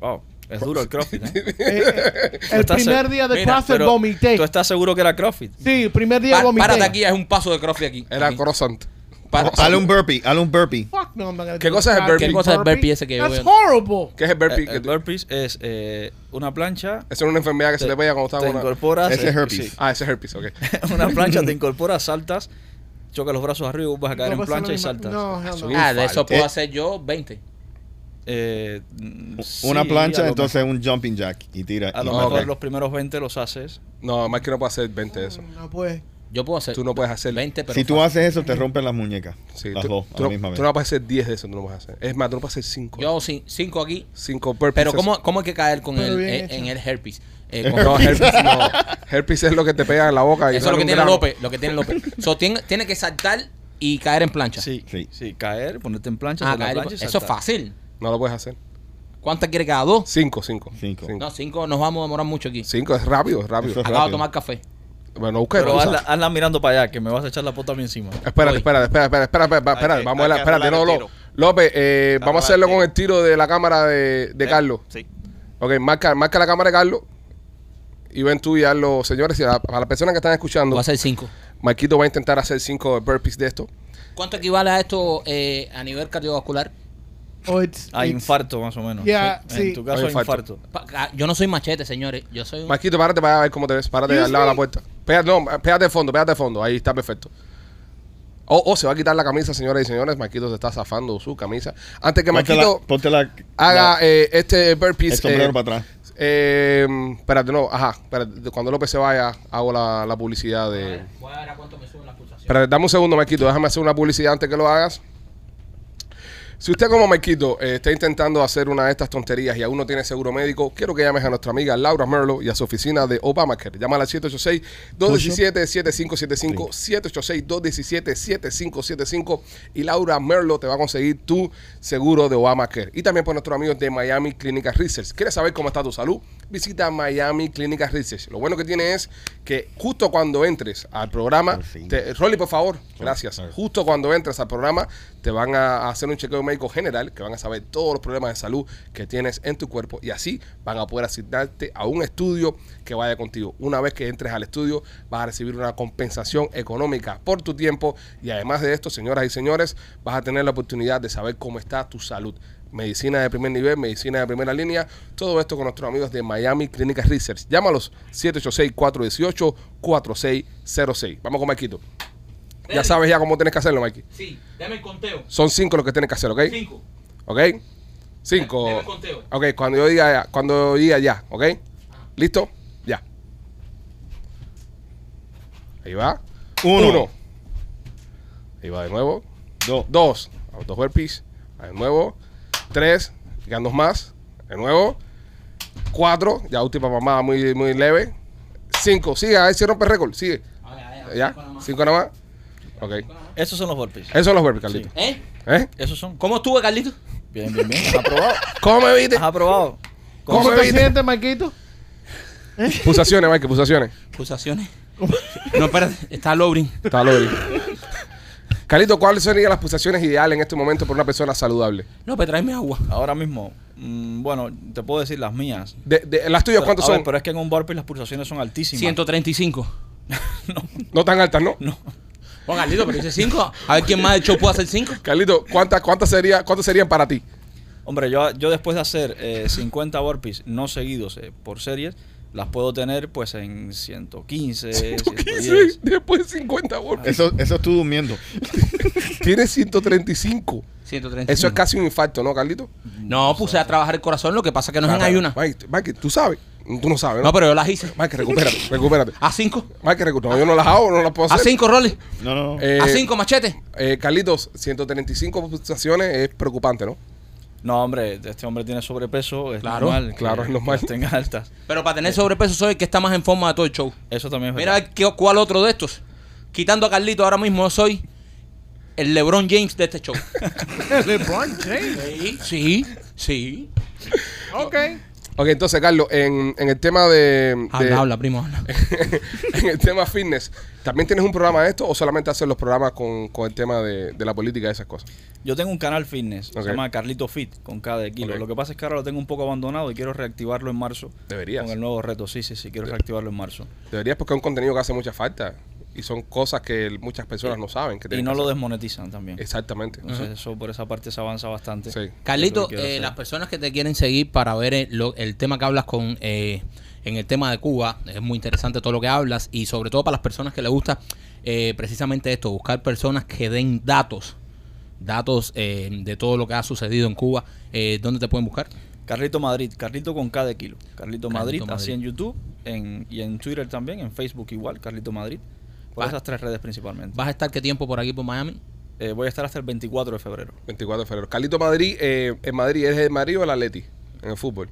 Wow, es duro el CrossFit, ¿eh? Eh, eh, el Estás primer día de Mira, vomité. ¿Tú estás seguro que era CrossFit? Sí, el primer día Pa- vomité. Párate aquí, es un paso de crossfit aquí. Era Aquí. croissant. Hazle un burpee, hazle un burpee. Fuck no, ¿Qué cosa es el burpee? ¿Qué cosa es el burpee ese que yo That's veo? horrible. ¿Qué es el burpee? El burpees es eh, una plancha. Esa es una enfermedad que se te- le pega cuando está te con una... incorporas. Ese es herpes. sí. Ah, ese es herpes, ok. una plancha, te incorporas, saltas, chocas los brazos arriba, vas a caer No en plancha y saltas. No, hell no. Ah, de eso puedo hacer yo 20. Eh, mm, Una sí, plancha, entonces un jumping jack y tira. A y- lo No, mejor ok. los primeros 20 los haces. No, más que no puede hacer 20 de eso. No puede. Yo puedo hacer Tú no puedes hacer... 20, pero si tú fácil. haces eso, te rompen las muñecas. Sí, las tú, dos tú a la no, misma vez. tú no puedes hacer 10 de eso, tú no puedes hacer. Es más, tú no puedes hacer 5. Yo hago 5 aquí. 5 burpees. Pero ¿cómo, ¿cómo hay que caer con Pero el, bien eh, en el herpes? Eh, con- No, herpes no. Herpes es lo que te pega en la boca. y Eso es lo que tiene. López. Lo que tiene López. So, tiene, tiene que saltar y caer en plancha. Sí, Sí. sí. caer, ponerte en plancha, Ah, caer- plancha y eso es fácil. No lo puedes hacer. ¿Cuántas quiere cada dos? 5, 5. Cinco. No, cinco nos vamos a demorar mucho aquí. 5 es rápido, es rápido. Acabo de rápido. tomar café. Bueno, busca Pero hazla, hazla mirando para allá, que me vas a echar la pota a mí encima. Espérate, espérate, espérate, espérate, espérate, espérate, espérate, que- vamos a la, espérate, no, no. López, eh, vamos a hacerlo con el tiro de la cámara de, de ¿Eh? Carlos. Sí. Ok, marca, marca la cámara de Carlos y ven tú y hazlo, señores, y a, a las personas que están escuchando, Voy a hacer cinco. Marquito va a intentar hacer 5 burpees de esto. ¿Cuánto equivale a esto eh, a nivel cardiovascular? Oh, it's- A it's- infarto, más o menos. En sí. tu caso, A infarto. infarto. Pa- ah, Yo no soy machete, señores. Yo soy un... Marquito, párate para ver cómo te ves. Párate al lado de la puerta. Pégate, no, pégate de fondo, pégate de fondo. Ahí está perfecto. O o se va a quitar la camisa, señoras y señores. Marquito se está zafando su camisa. Antes que Ponte Marquito la, ponte la- haga la- eh, este burpees. el sombrero eh, para atrás. eh, espérate, no, ajá. Espérate, cuando López se vaya, hago la, la publicidad de. Voy a ver a cuánto me suben las pulsaciones. Espérate, dame un segundo, Marquito. Déjame hacer una publicidad antes que lo hagas. Si usted como Marquito eh, está intentando hacer una de estas tonterías y aún no tiene seguro médico, quiero que llames a nuestra amiga Laura Merlo y a su oficina de Obamacare. Llámala al 786-217-7575, 786-217-7575 y Laura Merlo te va a conseguir tu seguro de Obamacare. Y también por nuestros amigos de Miami Clinical Research. ¿Quieres saber cómo está tu salud? Visita Miami Clinical Research. Lo bueno que tiene es que justo cuando entres al programa, Por te- Rolly, por favor, gracias. Justo cuando entres al programa, te van a a hacer un chequeo médico general, que van a saber todos los problemas de salud que tienes en tu cuerpo y así van a poder asignarte a un estudio que vaya contigo. Una vez que entres al estudio, vas a recibir una compensación económica por tu tiempo y además de esto, señoras y señores, vas a tener la oportunidad de saber cómo está tu salud. Medicina de primer nivel, medicina de primera línea, todo esto con nuestros amigos de Miami Clinical Research. Llámalos 786-418-4606. Vamos con Marquito. Ya sabes ya cómo tienes que hacerlo, Mikey. Sí, dame el conteo. Son cinco los que tienes que hacer, ¿ok? Cinco. ¿Ok? Cinco. Deme el conteo. Ok, cuando yo diga ya, cuando yo diga ya, ¿ok? ¿Listo? Ya. Ahí va. Uno. Ahí va de nuevo. Dos. Dos. Dos burpees. Ahí De nuevo. Tres. Quedan dos más. De nuevo. Cuatro. Ya última mamada muy, muy leve. Cinco. Sigue, a ver si rompe récord. Sigue. ¿Ya? Cinco nada más. Ok. Esos son los golpes. Esos son los burpees, Carlito. ¿Eh? ¿Eh? Esos son. ¿Cómo estuve, Carlito? Bien, bien, bien. ¿Has aprobado? ¿Cómo me viste? ¿Has aprobado? ¿Cómo ¿Cómo me te sientes, Marquito? Pulsaciones, Mike, pulsaciones. Pulsaciones. No, espérate. Está lowering. Está lobby. Carlito, ¿cuáles serían las pulsaciones ideales en este momento por una persona saludable? No, pero tráeme agua. Ahora mismo, mm, bueno, te puedo decir las mías. De, de- ¿Las tuyas Pero, cuántas a ver, son? pero es que en un burpee las pulsaciones son altísimas. 135. No tan altas, ¿no? No. Bueno, Carlito, pero dice 5. A ver quién más del show puede hacer 5. Carlito, ¿cuántas, cuántas, sería, ¿cuántas serían para ti? Hombre, yo, yo después de hacer eh, 50 burpees no seguidos eh, por series, las puedo tener pues en 115, 110. Después de 50 burpees. Eso, eso estoy durmiendo. Tienes 135. 135. Eso es casi un infarto, ¿no, Carlito? No, puse a trabajar el corazón, lo que pasa que no es en ayuna. Mike, Mike, tú sabes. Tú no sabes, ¿no? No, pero yo las hice. Mike, recupérate, recupérate. A 5. Mike, recupérate. No, yo no las hago, no las puedo A hacer. 5, Rolly. No, no, no. Eh, A 5, machete. eh, Carlitos, 135 pulsaciones es preocupante, ¿no? No, hombre, este hombre tiene sobrepeso, es Claro, normal. que- claro, es normal. que tenga altas. Pero para tener sobrepeso soy el que está más en forma de todo el show. Eso también es Mira verdad. ¿qué- cuál otro de estos. Quitando a Carlito ahora mismo soy el LeBron James de este show. LeBron James. Sí, sí, sí. Ok. Ok, entonces, Carlos, en, en el tema de. de- Habla, habla, primo, habla. en el tema fitness, ¿también tienes un programa de esto o solamente haces los programas con, con el tema de, de la política y esas cosas? Yo tengo un canal fitness, Ok. se llama Carlito Fit, con cada de kilo. Lo que pasa es que ahora lo tengo un poco abandonado y quiero reactivarlo en marzo. Deberías. Con el nuevo reto, sí, sí, sí, quiero reactivarlo en marzo. Deberías porque es un contenido que hace mucha falta y son cosas que muchas personas no saben. Que Y no que lo desmonetizan también. Exactamente. Entonces eso por esa parte se avanza bastante. Sí. Carlito, eh, las personas que te quieren seguir para ver el, lo- el tema que hablas con eh, en el tema de Cuba, es muy interesante todo lo que hablas y sobre todo para las personas que les gusta eh, precisamente esto, buscar personas que den datos, datos eh, de todo lo que ha sucedido en Cuba, eh, ¿dónde te pueden buscar? Carlito Madrid, Carlito con cada kilo. Carlito, Madrid, Madrid. así en YouTube en, y en Twitter también, en Facebook igual, Carlito Madrid. Por Va- esas tres redes principalmente. ¿Vas a estar qué tiempo por aquí por Miami? Eh, voy a estar hasta el 24 de febrero. 24 de febrero. Carlito Madrid, eh, en Madrid, ¿eres el Madrid o el Atleti? En el fútbol.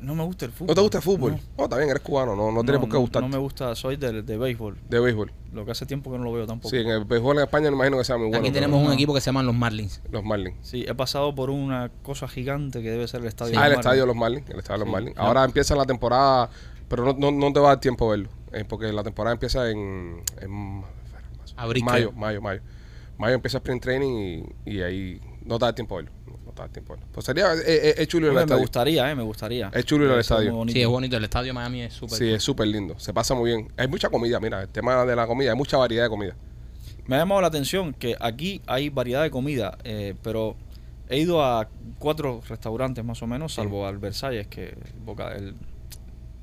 No me gusta el fútbol. ¿No te gusta el fútbol? No. No, está bien, eres cubano, no, no, tiene por qué gustar. No me gusta, soy de, de béisbol. De béisbol. Lo que hace tiempo que no lo veo tampoco. Sí, en el béisbol en España me imagino que sea muy bueno. aquí pero tenemos un no. equipo que se llaman los Marlins. Los Marlins. Sí, he pasado por una cosa gigante que debe ser el estadio. ah, de el Marlins. estadio de los Marlins. El estadio de los Sí. Marlins. Ah. Ahora empieza la temporada, pero no, no, no te va a dar tiempo a verlo. Eh, porque la temporada empieza en, en Abril, mayo, mayo, mayo. Mayo empieza sprint training y, y ahí no da tiempo a verlo. No, da tiempo a verlo. Pues sería, eh, eh, es chulo ir al Hombre, me estadio. gustaría, eh, me gustaría. Es chulo ir al estadio. Sí, es bonito. El estadio de Miami es súper. Sí, es súper lindo. Se pasa muy bien. Hay mucha comida, mira, el tema de la comida, hay mucha variedad de comida. Me ha llamado la atención que aquí hay variedad de comida, eh, pero he ido a cuatro restaurantes más o menos, salvo al Versalles, que el, boca- el,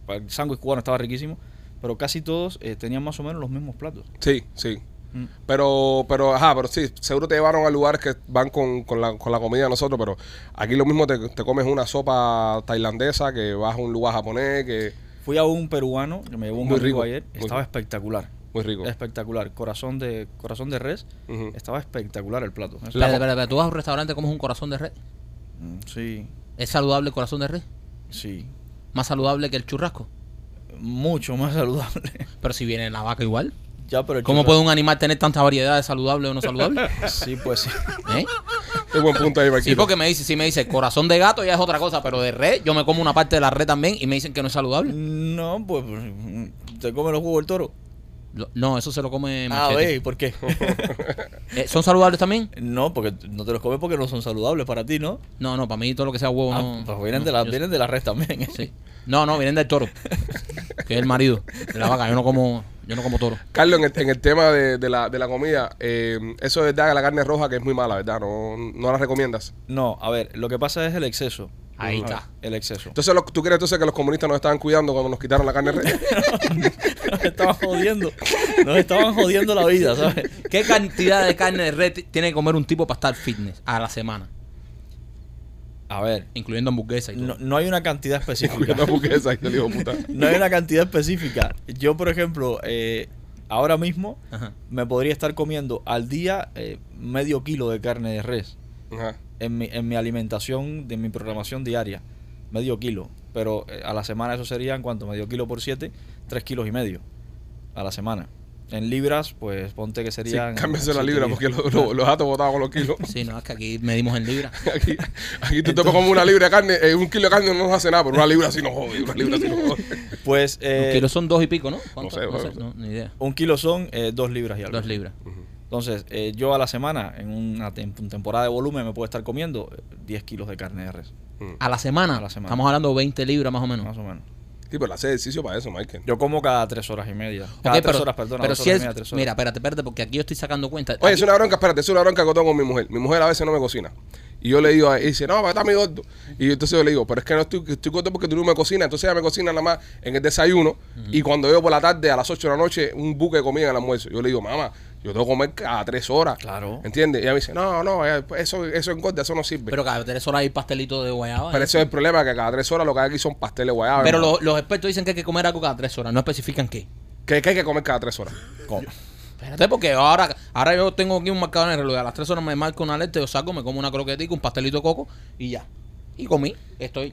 el sándwich cubano estaba riquísimo, pero casi todos eh, tenían más o menos los mismos platos. Sí, sí. Mm. Pero, pero, ajá, pero sí, seguro te llevaron a lugares que van con, con, la, con la comida de nosotros, pero aquí lo mismo te, te comes una sopa tailandesa, que vas a un lugar japonés, que Fui a un peruano, que me llevó un Muy rico, ayer, estaba espectacular. muy rico. Espectacular. Corazón de corazón de res, estaba espectacular el plato. Espera, espera, espera, Tú vas a un restaurante como un corazón de red. Mm, Sí, ¿Es saludable el corazón de red? sí. ¿Más saludable que el churrasco? Mucho más saludable. Pero si viene la vaca igual. ya, pero ¿Cómo churra- puede un animal tener tanta variedad de saludable o no saludable? Sí, pues sí. ¿Eh? Qué buen punto ahí, Sí, Marquito. porque me dice, si me dice corazón de gato ya es otra cosa, pero de red, yo me como una parte de la red también y me dicen que no es saludable. No, pues te come los huevos el toro. No, eso se lo come Ah, machete. ve, ¿por qué? Eh, ¿Son saludables también? no, porque no te los comes porque no son saludables para ti, ¿no? No, no, para mí todo lo que sea huevo Ah, no. pues vienen, no, de la, yo- vienen de la red también. ¿eh? Sí. No, no, vienen del toro. que es el marido de la vaca. Yo no como, yo no como toro. Carlos, en el, en el tema de, de la, de la comida, eh, eso es verdad que la carne roja que es muy mala, ¿verdad? No, no la recomiendas. No, a ver, lo que pasa es el exceso. Ahí está. El exceso. Entonces, lo- ¿tú crees entonces que los comunistas nos estaban cuidando cuando nos quitaron la carne red? Nos estaban jodiendo. Nos estaban jodiendo la vida, ¿sabes? ¿Qué cantidad de carne de red tiene que comer un tipo para estar fitness a la semana? A ver, Incluyendo hamburguesa y todo. no, no hay una cantidad específica. Puta. No hay una cantidad específica. Yo, por ejemplo, eh, ahora mismo Ajá. me podría estar comiendo al día eh, medio kilo de carne de res. Ajá. En mi, en mi alimentación, de mi programación diaria, medio kilo. Pero eh, a la semana eso sería, en cuanto medio kilo por siete, tres kilos y medio a la semana. En libras, pues ponte que Sí, serían... cámbiase la libra porque los, gatos botados con los kilos. Sí, no, es que aquí medimos en libras. Aquí, aquí tú te comes una libra de carne, eh, un kilo de carne no nos hace nada, pero una libra sí nos jode, una libra sí nos jode. Pues eh, Un kilo son dos y pico, ¿no? ¿Cuánto? sé, No sé, no, ni idea. un kilo son eh, dos libras y algo. Dos libras. Entonces, eh, yo a la semana, en una tem- temporada de volumen, me puedo estar comiendo eh, 10 kilos de carne de res, A la semana. A la semana. Estamos hablando de 20 libras más o menos. más o menos. Sí, pero hace ejercicio para eso, Michael. Yo como cada tres horas y media. Cada tres pero, horas, perdona. pero si horas y es, media, tres horas. mira, espérate, espérate, porque aquí yo estoy sacando cuenta. Oye, Aquí- es una bronca, espérate, es una bronca que tengo con mi mujer. Mi mujer a veces no me cocina. Y yo le digo, a ella, y dice, no, está muy gordo. Y entonces yo le digo, pero es que no estoy, estoy gordo porque tú no me cocinas. Entonces ella me cocina nada más en el desayuno. Y cuando veo por la tarde, a las 8 de la noche, un buque de comida en el almuerzo. Yo le digo, mamá, yo tengo que comer cada tres horas. Claro. ¿Entiendes? Y ella me dice, no, no, eh, eso, eso engorda, eso no sirve. Pero, Pero cada tres horas hay pastelito de guayaba. ¿eh? ese es el problema, que cada tres horas lo que hay aquí son pasteles guayados. Pero los, expertos dicen que hay que comer algo cada tres horas. No especifican qué. ¿Qué, qué hay que comer cada tres horas? Com- Espérate, porque ahora, ahora yo tengo aquí un marcador en el reloj. A las 3 horas me marco una alerta, yo saco, me como una croquetica, un pastelito de coco y ya. Y comí. Estoy.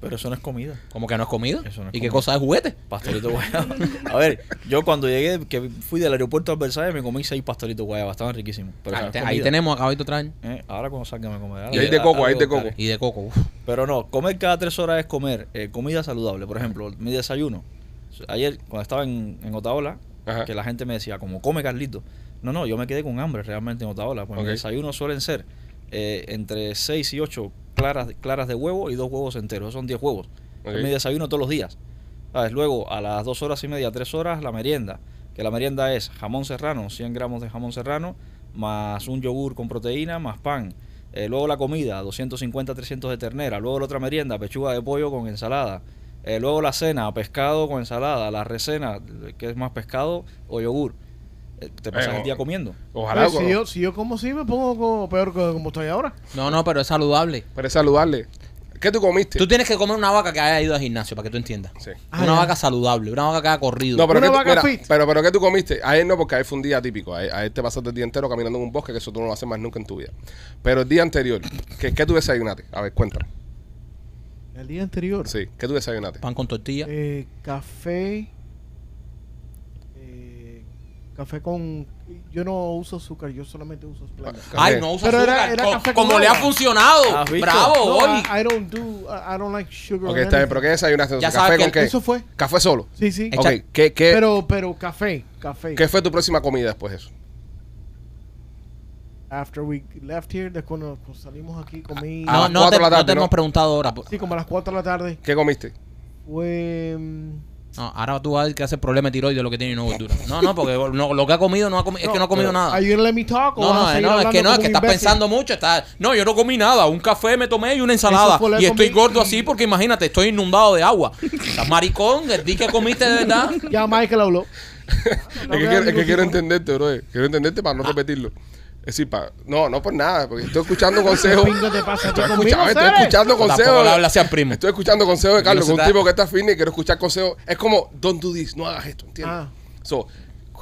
Pero eso no es comida. Como que no es comida. Eso no es ¿Y qué cosa es juguete? Pastelito guayaba. A ver, yo cuando llegué, que fui del aeropuerto al Versailles, me comí seis pastelitos guayaba. Estaban riquísimos. Pero eso Ahí, te- ahí tenemos, acabito de traer. Eh, ahora cuando salga me comeré. Y hay de coco, hay de coco. Y de coco. uf. Pero no, comer cada tres horas es comer eh, comida saludable. Por ejemplo, mi desayuno. Ayer, cuando estaba en, en Otaola, Ajá. que la gente me decía, como come Carlito. No, no, yo me quedé con hambre realmente en Otaola. Pues Ok. mi desayuno suelen ser eh, entre 6 y 8 claras, claras de huevo y dos huevos enteros. Son 10 huevos. Ok. Es mi desayuno todos los días. ¿Sabes? Luego, a las 2 horas y media, 3 horas, la merienda. Que la merienda es jamón serrano, 100 gramos de jamón serrano, más un yogur con proteína, más pan. Eh, luego la comida, 250, 300 de ternera. Luego la otra merienda, pechuga de pollo con ensalada. Eh, luego la cena, pescado con ensalada. La recena, que es más pescado o yogur. Eh, te pasas Eh, el día comiendo. Ojalá. Si, yo, si yo como así, me pongo como peor que como estoy ahora. No, no, pero es saludable. Pero es saludable. ¿Qué tú comiste? Tú tienes que comer una vaca que haya ido al gimnasio, para que tú entiendas. Sí. Ah, una ya. vaca saludable, una vaca que haya corrido. No, pero, Una ¿qué tú- vaca mira, fit. pero, pero ¿qué tú comiste? Ayer no, porque ayer fue un día típico. Ayer, ayer te pasaste el día entero caminando en un bosque, que eso tú no lo haces más nunca en tu vida. Pero el día anterior, ¿qué, qué tú desayunaste? A ver, cuéntame. El día anterior. Sí, ¿qué tú desayunaste? Pan con tortilla. Eh, café. Café con. Yo no uso azúcar, yo solamente uso Splenda. Café. Ay, no usa Pero era- azúcar. era Co- café con como le ha agua. funcionado. ¿Has visto? Bravo, No, hoy. I, I don't do. I, I don't like sugar. Ok, or está bien, pero ¿qué anything. desayunaste? Ya sabes ¿Café que con qué? Eso fue. ¿Café solo? Sí, sí. Echa- Ok, ¿qué, qué, Pero, pero café, café. ¿qué fue tu próxima comida después de eso? After we left here, de cuando, cuando salimos aquí, comí. A No, las no cuatro te, de la no tarde, te ¿no? hemos preguntado ahora. Sí, como a las 4 de la tarde. ¿Qué comiste? Fue. mm, No, ahora tú vas a ver que hace problema de tiroides lo que tiene y no gordura. No, no, porque no, lo que ha comido no ha comi- es que no ha comido nada. ¿Are you gonna let me talk? o No, a no, es que no, es que estás imbécil? pensando mucho. Está, no, yo no comí nada. Un café me tomé y una ensalada. Y estoy gordo así porque imagínate, estoy inundado de agua. Estás maricón, el día que comiste de verdad. Ya Michael habló. es que, quiero, es que quiero entenderte, bro. Quiero entenderte para no repetirlo. Es decir, para, no, no por nada, porque estoy escuchando consejos. te pasa Estoy, estoy escuchando consejos. primo. Estoy escuchando consejos de Carlos, que un tipo que está fitness y quiero escuchar consejos. Es como, don't do this, no hagas esto, ¿entiendes? Ah. So,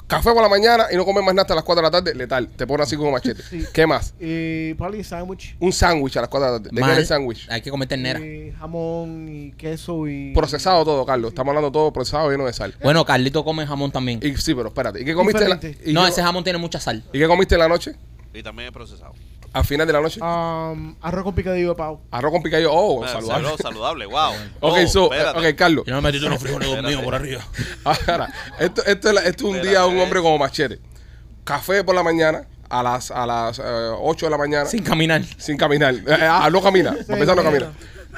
café por la mañana y no comer más nada hasta las 4 de la tarde, letal. Te pone así como machete. Sí. ¿Qué más? Eh, probably a sandwich. Un sándwich a las 4 de la tarde. ¿De qué el sándwich? Hay que comer ternera. Eh, jamón y queso y. Procesado todo, Carlos. Estamos hablando todo procesado lleno de sal. Bueno, Carlito come jamón también. Y sí, pero espérate. ¿Y qué comiste? la- y No, ese jamón tiene mucha sal. ¿Y qué comiste en la noche? Y también es procesado. Al final de la noche. Um, arroz con picadillo de pavo. Arroz con picadillo. Oh, Ah, saludable. salud- saludable, wow. Ok, Oh, so, Carlos. Yo me metí unos frijoles míos por arriba. Ahora, esto, esto, es, esto es un día de un hombre como machete. Café por la mañana, a las, a las eh, 8 de la mañana, Sin sin, caminar. caminar. Eh, ah, no camina, para empezar no camina.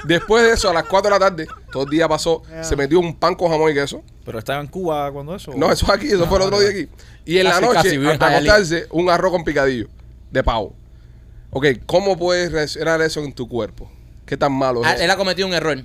Después de eso, a las 4 de la tarde, todo el día pasó, Yeah. se metió un pan con jamón y queso. Pero estaba en Cuba cuando eso. No, eso es aquí, eso fue el otro día aquí. Y en la noche, hasta acostarse, un arroz con picadillo de pavo. Ok, ¿cómo puedes reaccionar eso en tu cuerpo? ¿Qué tan malo es Ah, eso? Él ha cometido un error.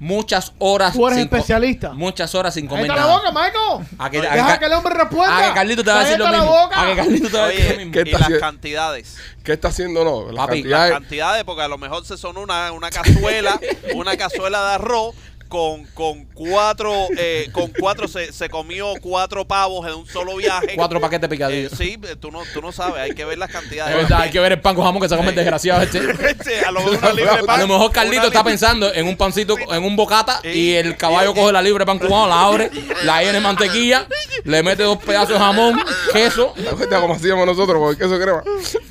Muchas horas. Tú eres sin co- especialista. Muchas horas sin comer Cállate la nada. boca, Michael. A que- a Deja que- que el hombre responda. A que Carlito te va a decir lo Cállate la mismo. boca. A que Carlito te va a decir lo Oye, mismo. ¿Qué y está las haciendo? cantidades. ¿Qué está haciendo? No, las Papi, cantidades- Las cantidades, porque a lo mejor se sonó una, una cazuela, una cazuela de arroz con, con cuatro, eh, con cuatro, se, se comió cuatro pavos en un solo viaje. Cuatro paquetes Eh, picadillos. sí, eh, tú no, tú no sabes, hay que ver las Es cantidades. verdad, hay que ver el pan con jamón que se come el desgraciado este. Este, a lo mejor una libre de A pan, lo mejor una Carlito está libre- pensando en un pancito, en un bocata y el caballo Y- coge la libre pan cubano, la abre, la llena de mantequilla, le mete dos pedazos de jamón, queso. ¿Te acuerdas como hacíamos nosotros con el queso crema?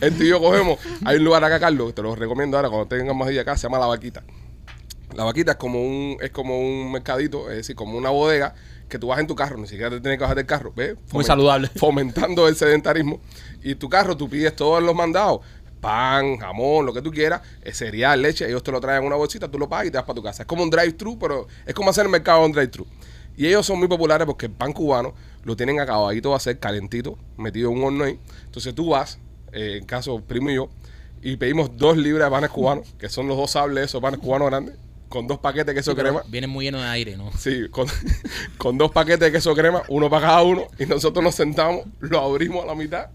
Este y yo cogemos. Hay un lugar acá, Carlos, te lo recomiendo ahora cuando tengan más días acá, se llama La Vaquita. La Vaquita es como un es como un mercadito, es decir, como una bodega que tú vas en tu carro, ni siquiera te tienes que bajar del carro, ¿ves? Muy saludable. Fomentando el sedentarismo. Y tu carro, tú pides todos los mandados. Pan, jamón, lo que tú quieras, cereal, leche, ellos te lo traen en una bolsita, tú lo pagas y te vas para tu casa. Es como un drive-thru, pero es como hacer el mercado en drive-thru. Y ellos son muy populares porque el pan cubano lo tienen acabadito, va a ser calentito, metido en un horno ahí. Entonces tú vas, eh, en caso primo y yo, y pedimos dos libras de panes cubanos, que son los dos sables de esos panes cubanos grandes, con dos paquetes de queso crema. Viene muy lleno de aire, ¿no? Sí, con, con dos paquetes de queso crema, uno para cada uno, y nosotros nos sentamos, lo abrimos a la mitad,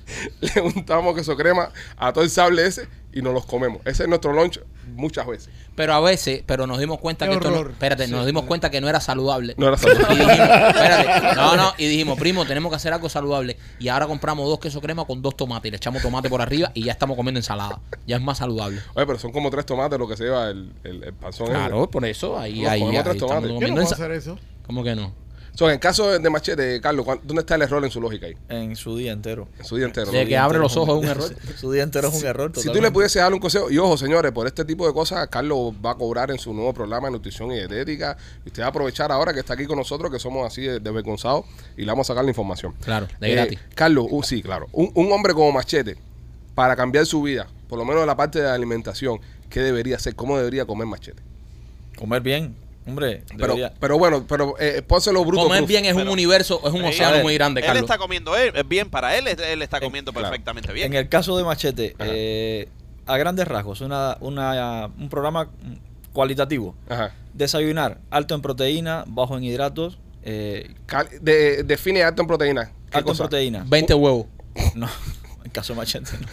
le untamos queso crema a todo el sable ese y nos los comemos. Ese es nuestro lunch muchas veces. Pero a veces, pero nos dimos cuenta Qué que esto no, horror. espérate, nos dimos cuenta que no era saludable. No era Y saludable. dijimos, espérate, no, no, y dijimos, primo, tenemos que hacer algo saludable. Y ahora compramos dos quesos crema con dos tomates y le echamos tomate por arriba y ya estamos comiendo ensalada. Ya es más saludable. Oye, pero son como tres tomates lo que se lleva el, el, el panzón. ese. Claro, por eso ahí, Nos ahí, comemos ahí tres estamos tomates. Yo no comiendo puedo ensa- hacer eso. ¿Cómo que no? So, en el caso de Machete, Carlos, ¿cuán- ¿dónde está el error en su lógica ahí? En su día entero. En su día entero. De ¿no? que abre los ojos es un error. Su día entero es un error. Si tú le pudieses dar un consejo, y ojo, señores, por este tipo de cosas, Carlos va a cobrar en su nuevo programa de nutrición y dietética. Y usted va a aprovechar ahora que está aquí con nosotros, que somos así de- desvergonzados, y le vamos a sacar la información. Claro, de Eh, gratis. Carlos, uh, sí, claro. Un, un hombre como Machete, para cambiar su vida, por lo menos en la parte de la alimentación, ¿qué debería hacer? ¿Cómo debería comer Machete? Comer bien. Hombre, Pero, pero bueno, pero eh, pónselo bruto. Comer bien es un universo, es un océano ver, muy grande, Él Carlos. está comiendo él, es bien para él, él está comiendo perfectamente bien. En el caso de Machete, eh, a grandes rasgos, una, una, un programa cualitativo. Ajá. Desayunar alto en proteína, bajo en hidratos, eh, Cal- de- define alto en proteína. ¿Qué alto cosa? en proteína. 20 huevos. No, en caso de Machete no.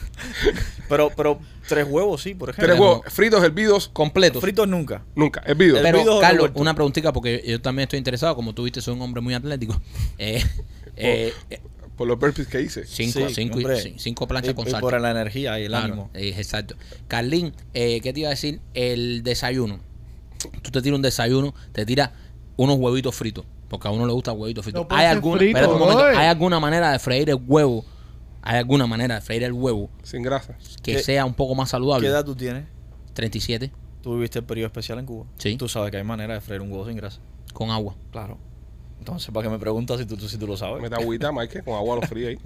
Pero, pero tres huevos sí, por ejemplo. Tres huevos, fritos, hervidos, Completos. Fritos nunca. nunca. Hervidos. Pero, hervidos o Carlos, revueltos. una preguntita porque yo también estoy interesado. Como tú viste, soy un hombre muy atlético. Eh, eh, eh, Por los burpees que hice. cinco, Sí, cinco, hombre. cinco Y, planchas con y sal. por la energía y el Claro, ánimo. eh, exacto. Carlín, eh, ¿qué te iba a decir? El desayuno. Tú te tiras un desayuno, te tiras unos huevitos fritos. Porque a uno le gusta huevitos fritos. No puede ¿Hay ser alguna, frito, espérate un momento, brother. ¿Hay alguna manera de freír el huevo? ¿Hay alguna manera de freír el huevo Sin grasa. que ¿Qué- sea un poco más ¿Qué saludable? edad tú tienes? 37, Tú viviste el periodo especial en Cuba. Sí. Tú sabes que hay manera de freír un huevo sin grasa. con agua. Claro. Entonces, ¿para qué me preguntas si tú, tú- si tú lo sabes? Mete agüita, Mike, con agua lo frío ahí.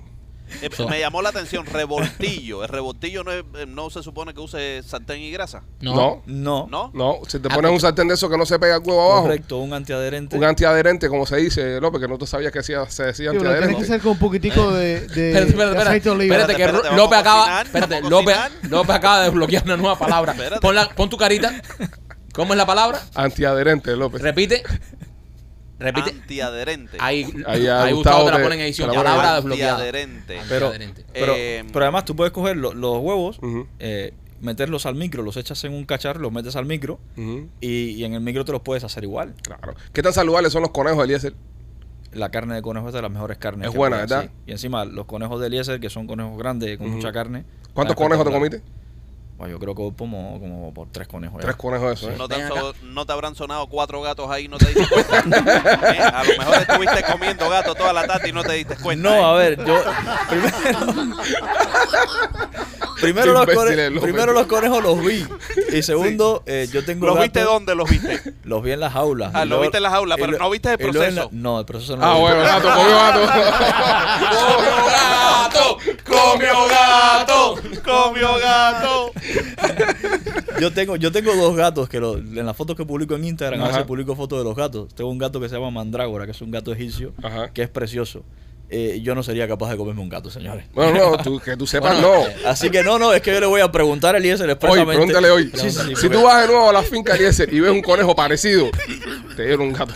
Eh, So- me llamó la atención, revoltillo. El revoltillo no, es- eh, no se supone que use sartén y grasa. No. No. No. ¿No? No, si te Ah, pones un sartén de eso que no se pega el huevo abajo, Correcto, un antiadherente. un antiadherente, como se dice, López, que no te sabías que hacía- se decía Sí, pero tiene que antiadherente. ser con un poquitico de, de, Espérate, espérate, de aceite de oliva. espérate, que Espérate, López acaba, cocinar, espérate, López. López acaba de desbloquear una nueva palabra. Pon, la- pon tu carita. ¿Cómo es la palabra? Antiadherente, López. Repite. Repite. Antiadherente. Ahí, Ahí ahí Gustavo te la pone en edición. te la Palabra desbloqueada. Antiadherente. Pero, Antiadherente. pero, Eh, pero además tú puedes coger lo- los huevos, Ujú, eh, meterlos al micro, los echas en un cacharro, los metes al micro ujú, y, y en el micro te los puedes hacer igual. Claro. ¿Qué tan saludables son los conejos, Eliezer? La carne de conejo es de las mejores carnes. Es que buena, puede, ¿verdad? sí. Y encima los conejos de Eliezer, que son conejos grandes con Ujú. mucha carne. ¿Cuántos conejos te comiste? Pues yo creo que como, como por tres conejos. ya. Tres conejos de eso, ¿eh? ¿No te, so- no habrán sonado cuatro gatos ahí y no te diste cuenta? ¿Eh? A lo mejor estuviste comiendo gato toda la tarde y no te diste cuenta. No, ¿eh? a ver, yo. Primero, primero, los, primero los conejos los vi. Y segundo, eh, yo tengo. ¿Los gatos- viste dónde los viste? Los vi en las jaulas. Ah, Y lo luego- viste en las jaulas, pero lo- no viste el proceso. la- no, el proceso no Ah, lo vi. bueno, gato, comió gato. ¡Comió gato! ¡Comió gato! Yo tengo, yo tengo dos gatos que lo- en las fotos que publico en Instagram a veces publico fotos de los gatos. Tengo un gato que se llama Mandrágora, que es un gato egipcio, Ajá. que es precioso. Eh, yo no sería capaz de comerme un gato, señores. Bueno, no, tú- que tú sepas, Bueno, no. Así que no, no, es que yo le voy a preguntar a Eliezer Hoy, expresamente. pregúntale hoy. Sí, sí, sí, si tú vas de nuevo a la finca Eliezer y ves un conejo parecido, te dieron un gato.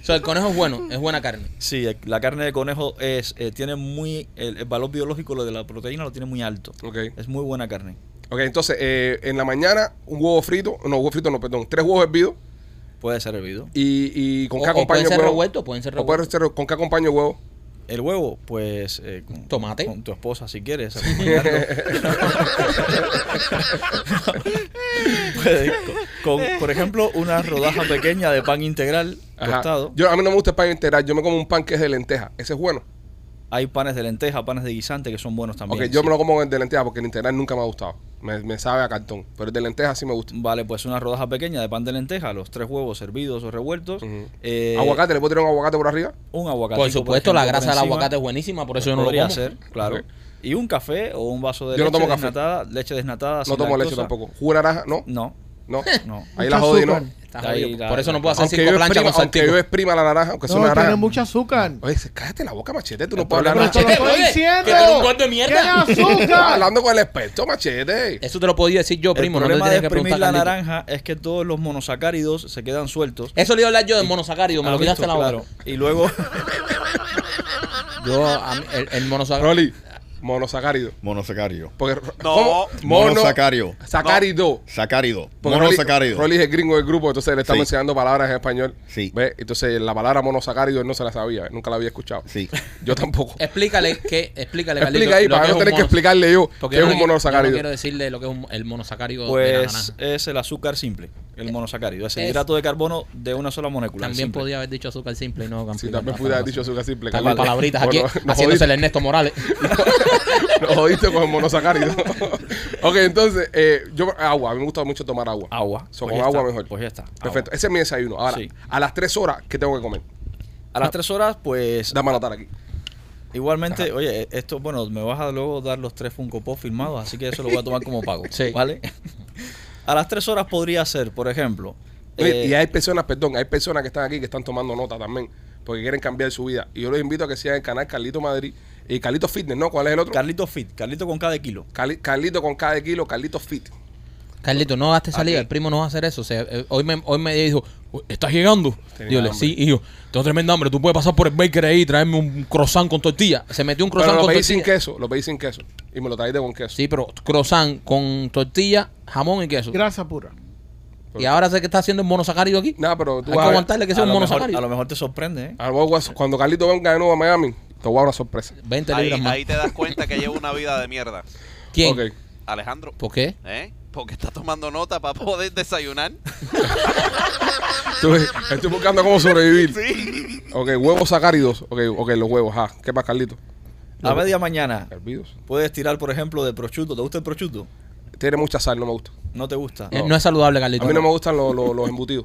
O sea, el conejo es bueno, es buena carne. Sí, la carne de conejo es eh, tiene muy el, el valor biológico lo de la proteína lo tiene muy alto. Ok. Es muy buena carne. Ok, entonces, eh, en la mañana, un huevo frito, no, huevo frito no, perdón, tres huevos hervidos Puede ser hervido. y, y con O- qué o acompaña pueden el ser huevo. revueltos, pueden ser revueltos. ser- ¿Con qué acompaña el huevo? El huevo, pues eh, con, Tomate. con tu esposa si quieres. acompañarlo. Puedes, con, con, por ejemplo, una rodaja pequeña de pan integral Ajá. tostado. Yo, a mí no me gusta el pan integral, yo me como un pan que es de lenteja. Ese es bueno. Hay panes de lenteja, panes de guisante que son buenos también. ok, yo sí. me lo como el de lenteja porque el integral nunca me ha gustado. Me, me sabe a cartón. Pero el de lenteja sí me gusta. Vale, pues una rodaja pequeña de pan de lenteja, los tres huevos hervidos o revueltos. Eh, ¿Aguacate? ¿Le puedo tirar un aguacate por arriba? Un aguacate. Por supuesto, la grasa del aguacate es buenísima, por eso yo no lo Podría como. ser, claro. Y un café o un vaso de Yo no leche tomo café. desnatada, leche desnatada. No tomo leche tampoco. ¿Jugo de naranja? No. No, No. no. Ahí la jodí, ¿no? Está Ahí jodido. Por eso no puedo hacer Aunque cinco yo, planchas exprima, con aunque yo saltico. exprima la naranja, aunque sea No, una tiene naranja. mucho azúcar. Oye, se- cállate la boca, machete. Tú no puedes hablar. Pero te lo estoy oye, diciendo. tú eres un gordo de mierda. Tiene Estaba azúcar. hablando con el experto, machete. Eso te lo podía decir yo, primo. el No te problema de tienes que exprimir preguntar la a Carlito. naranja es que todos los monosacáridos se quedan sueltos. Eso le iba a hablar yo del monosacárido, me ¿Has lo quitaste la boca. Claro. Y luego, Yo, a mí, el, el monosacárido. Rolly, Monosacárido. Monosacárido. Porque, No. ¿cómo? Mono, Monosacárido. Sacárido. Sacárido. Porque Rolly- Monosacárido. Rolly es el gringo del grupo, entonces le estamos Sí. enseñando palabras en español. Sí. ¿Ves? Entonces la palabra monosacárido él no se la sabía, nunca la había escuchado. Sí. Yo tampoco. Explícale que, explícale, Explica ahí lo para que no un tener que mono- explicarle yo Porque qué yo es no un qui- yo monosacárido. quiero decirle lo que es un- el monosacárido de la Pues es el azúcar simple, el monosacárido. Es el Es- hidrato de carbono de una sola molécula. También simple. podía haber dicho azúcar simple y no Sí, complicar también pude haber dicho azúcar simple. Carlos. palabritas aquí, haciéndose el Ernesto Morales. Nos jodiste con el monosacárido. ok, entonces, eh, yo agua, a mí me gusta mucho tomar agua. Agua. So, Pues con agua está, mejor. Pues ya está. Perfecto, agua. ese es mi desayuno. Ahora, Sí. a las 3 horas, ¿qué tengo que comer? A las 3 horas, pues Dame a anotar aquí. igualmente, oye, esto, bueno, me vas a luego dar los tres Funko Pop firmados, así que eso lo voy a tomar como pago. Sí. ¿Vale? a las 3 horas podría ser, por ejemplo. Oye, eh, y hay personas, perdón, hay personas que están aquí que están tomando nota también, porque quieren cambiar su vida. Y yo los invito a que sigan el canal Carlito Madrid y Carlito Fitness, ¿no? ¿Cuál es el otro? Carlito Fit, Carlito con cada kilo. Carli- Carlito con cada kilo, Carlito Fit. Carlito, no gastes saliva, Aquí. el primo no va a hacer eso. O sea, eh, hoy, me, hoy me dijo, ¿estás llegando? Hambre. sí, hijo, tengo tremenda hambre. Tú puedes pasar por el baker ahí y traerme un croissant con tortilla. Se metió un Pero croissant lo con pedí sin tortilla. queso, lo pedí sin queso. Y me lo traíste con queso. Sí, pero croissant con tortilla, jamón y queso. Grasa pura. Y ahora sé que está haciendo el monosacárido aquí. Nada, pero tú Hay que a ver. aguantarle que sea a, un lo mejor, monosacárido. a lo mejor te sorprende, ¿eh? Cuando Carlito venga de nuevo a Miami, te voy a dar una sorpresa. 20 Ahí, libras más. ahí te das cuenta que lleva una vida de mierda. ¿Quién? Ok. Alejandro. ¿Por qué? ¿Eh? Porque está tomando nota para poder desayunar. Estoy buscando cómo sobrevivir. Sí. Ok, huevos sacáridos. Ok, ok, los huevos. Ah, ¿qué más, Carlito? A media mañana Hervidos. puedes tirar, por ejemplo, de prosciutto. ¿Te gusta el prosciutto? Tiene mucha sal, no me gusta. ¿No te gusta? Eh, No, es saludable, Carlito. A mí no me gustan los, los, los embutidos.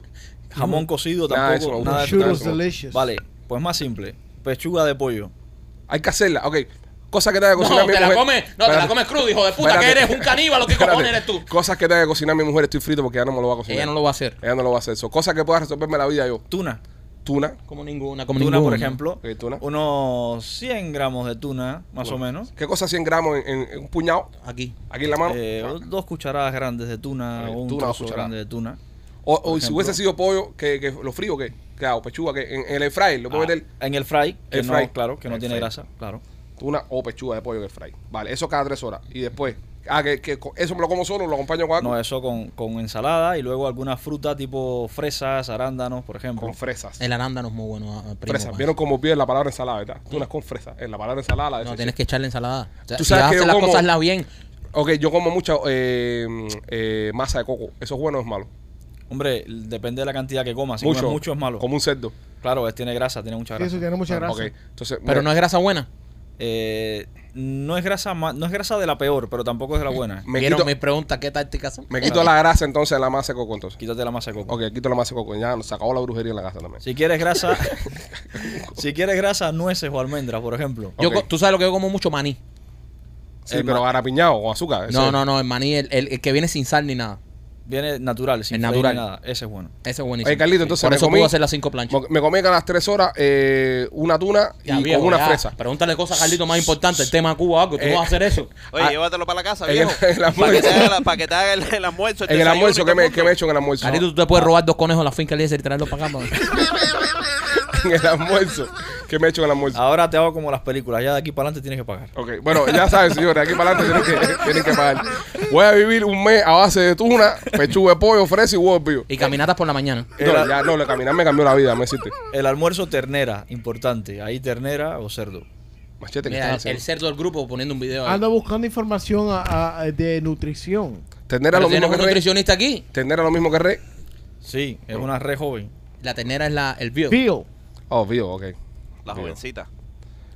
Jamón cocido Nada tampoco. me Nada. Churros eso no. delicious. Vale, pues más simple. Pechuga de pollo. Hay que hacerla. Ok, cosa que tenga que cocinar No, mi te la mujer. comes, no, te la comes crudo, hijo de puta, Espérate. que eres un caníbal, ¿o qué Espérate. cojones eres tú? Cosas que tenga que cocinar mi mujer, estoy frito porque ella no me lo va a cocinar. Ella no lo va a hacer. Ella no lo va a hacer. So, cosas que pueda resolverme la vida yo. Tuna. Tuna. Como ninguna, como Tuna, ninguna. por ejemplo. Tuna. Unos 100 gramos de tuna, más o menos. ¿Qué cosa 100 gramos en, en- en un puñado? Aquí. Aquí en la mano. Eh, dos cucharadas grandes de tuna o un tuna, trozo grande de tuna. o si hubiese sido pollo, que, que lo frío, ¿qué? ¿Qué hago? Pechuga, que en, en el fry, lo puedo Ah, meter en el fry, que El no, fry. claro, que no tiene fry. grasa, claro. Tuna o pechuga de pollo el fry. Vale, eso cada tres horas. Y después, ah, que, que eso me lo como solo, lo acompaño con algo. No, eso con, con ensalada y luego alguna fruta tipo fresas, arándanos, por ejemplo. con fresas. El arándano es muy bueno. ah, primo, Fresas. pues. ¿Vieron cómo pide la palabra ensalada, verdad? Tunas con fresas. En la palabra ensalada la No, deseché. tienes que echarle ensalada. O sea, Tú si sabes a que hacer yo las como- cosas las bien. Ok, yo como mucha eh, eh, masa de coco. ¿Eso es bueno o es malo? Hombre, depende de la cantidad que comas. Si mucho. comes mucho es malo. Como un cerdo. Claro, es, tiene grasa, tiene mucha Sí, grasa. Eso tiene mucha grasa. Ok, entonces. Pero me, no es grasa buena. Eh, no es grasa no es grasa de la peor, pero tampoco es de la buena. me ¿Vieron quito, mi pregunta? ¿Qué tácticas son? me quito la grasa entonces de la masa de coco entonces. Quítate la masa de coco. Ok, quito la masa de coco. Ya se acabó la brujería en la casa también. Si quieres grasa, si quieres grasa, nueces o almendras, por ejemplo. Yo Tú sabes lo que yo como mucho maní. Sí, El pero ma- garapiñado con azúcar. No, no, no, el maní, el, el- el que viene sin sal ni nada. Viene natural, sin Es natural. nada. Ese es bueno. Ese es buenísimo. Oye, Carlito, entonces Por me eso comí- puedo hacer las cinco planchas. Me comí a las tres horas eh, una tuna Ya, y viejo, con una ya. fresa. Pregúntale cosas, Carlito, más importantes. El tema de Cuba o algo. Tú Eh, no vas a hacer eso. Oye, Ah, llévatelo para la casa, en viejo. el- en el para, que almuerzo. te haga, la- pa' que te haga el, el almuerzo. el En el desayuno almuerzo, y ¿qué todo me, el qué me he mundo. hecho en el almuerzo? Carlito, tú te puedes robar dos conejos a la finca y traerlos para acá. en el almuerzo. ¿Qué me he hecho en el almuerzo? Ahora te hago como las películas. Ya de aquí para adelante tienes que pagar. Ok, bueno, ya saben, señores, aquí para adelante tienen que, tienen que pagar. Voy a vivir un mes a base de tuna, pechuga de pollo, fresa y huevos vivos. Y caminatas por la mañana. No, ya no, caminar me cambió la vida, me existe. El almuerzo ternera, importante. Ahí ternera o cerdo. Machete, ¿qué Mira, estás el, el haciendo? cerdo del grupo poniendo un video. ahí. Ando buscando información a- a- de nutrición. Ternera Pero lo mismo tienes que un rey. nutricionista aquí. Ternera lo mismo que rey. Sí, es una red joven. La ternera es la, el bio. Oh, vivo, ok. La jovencita.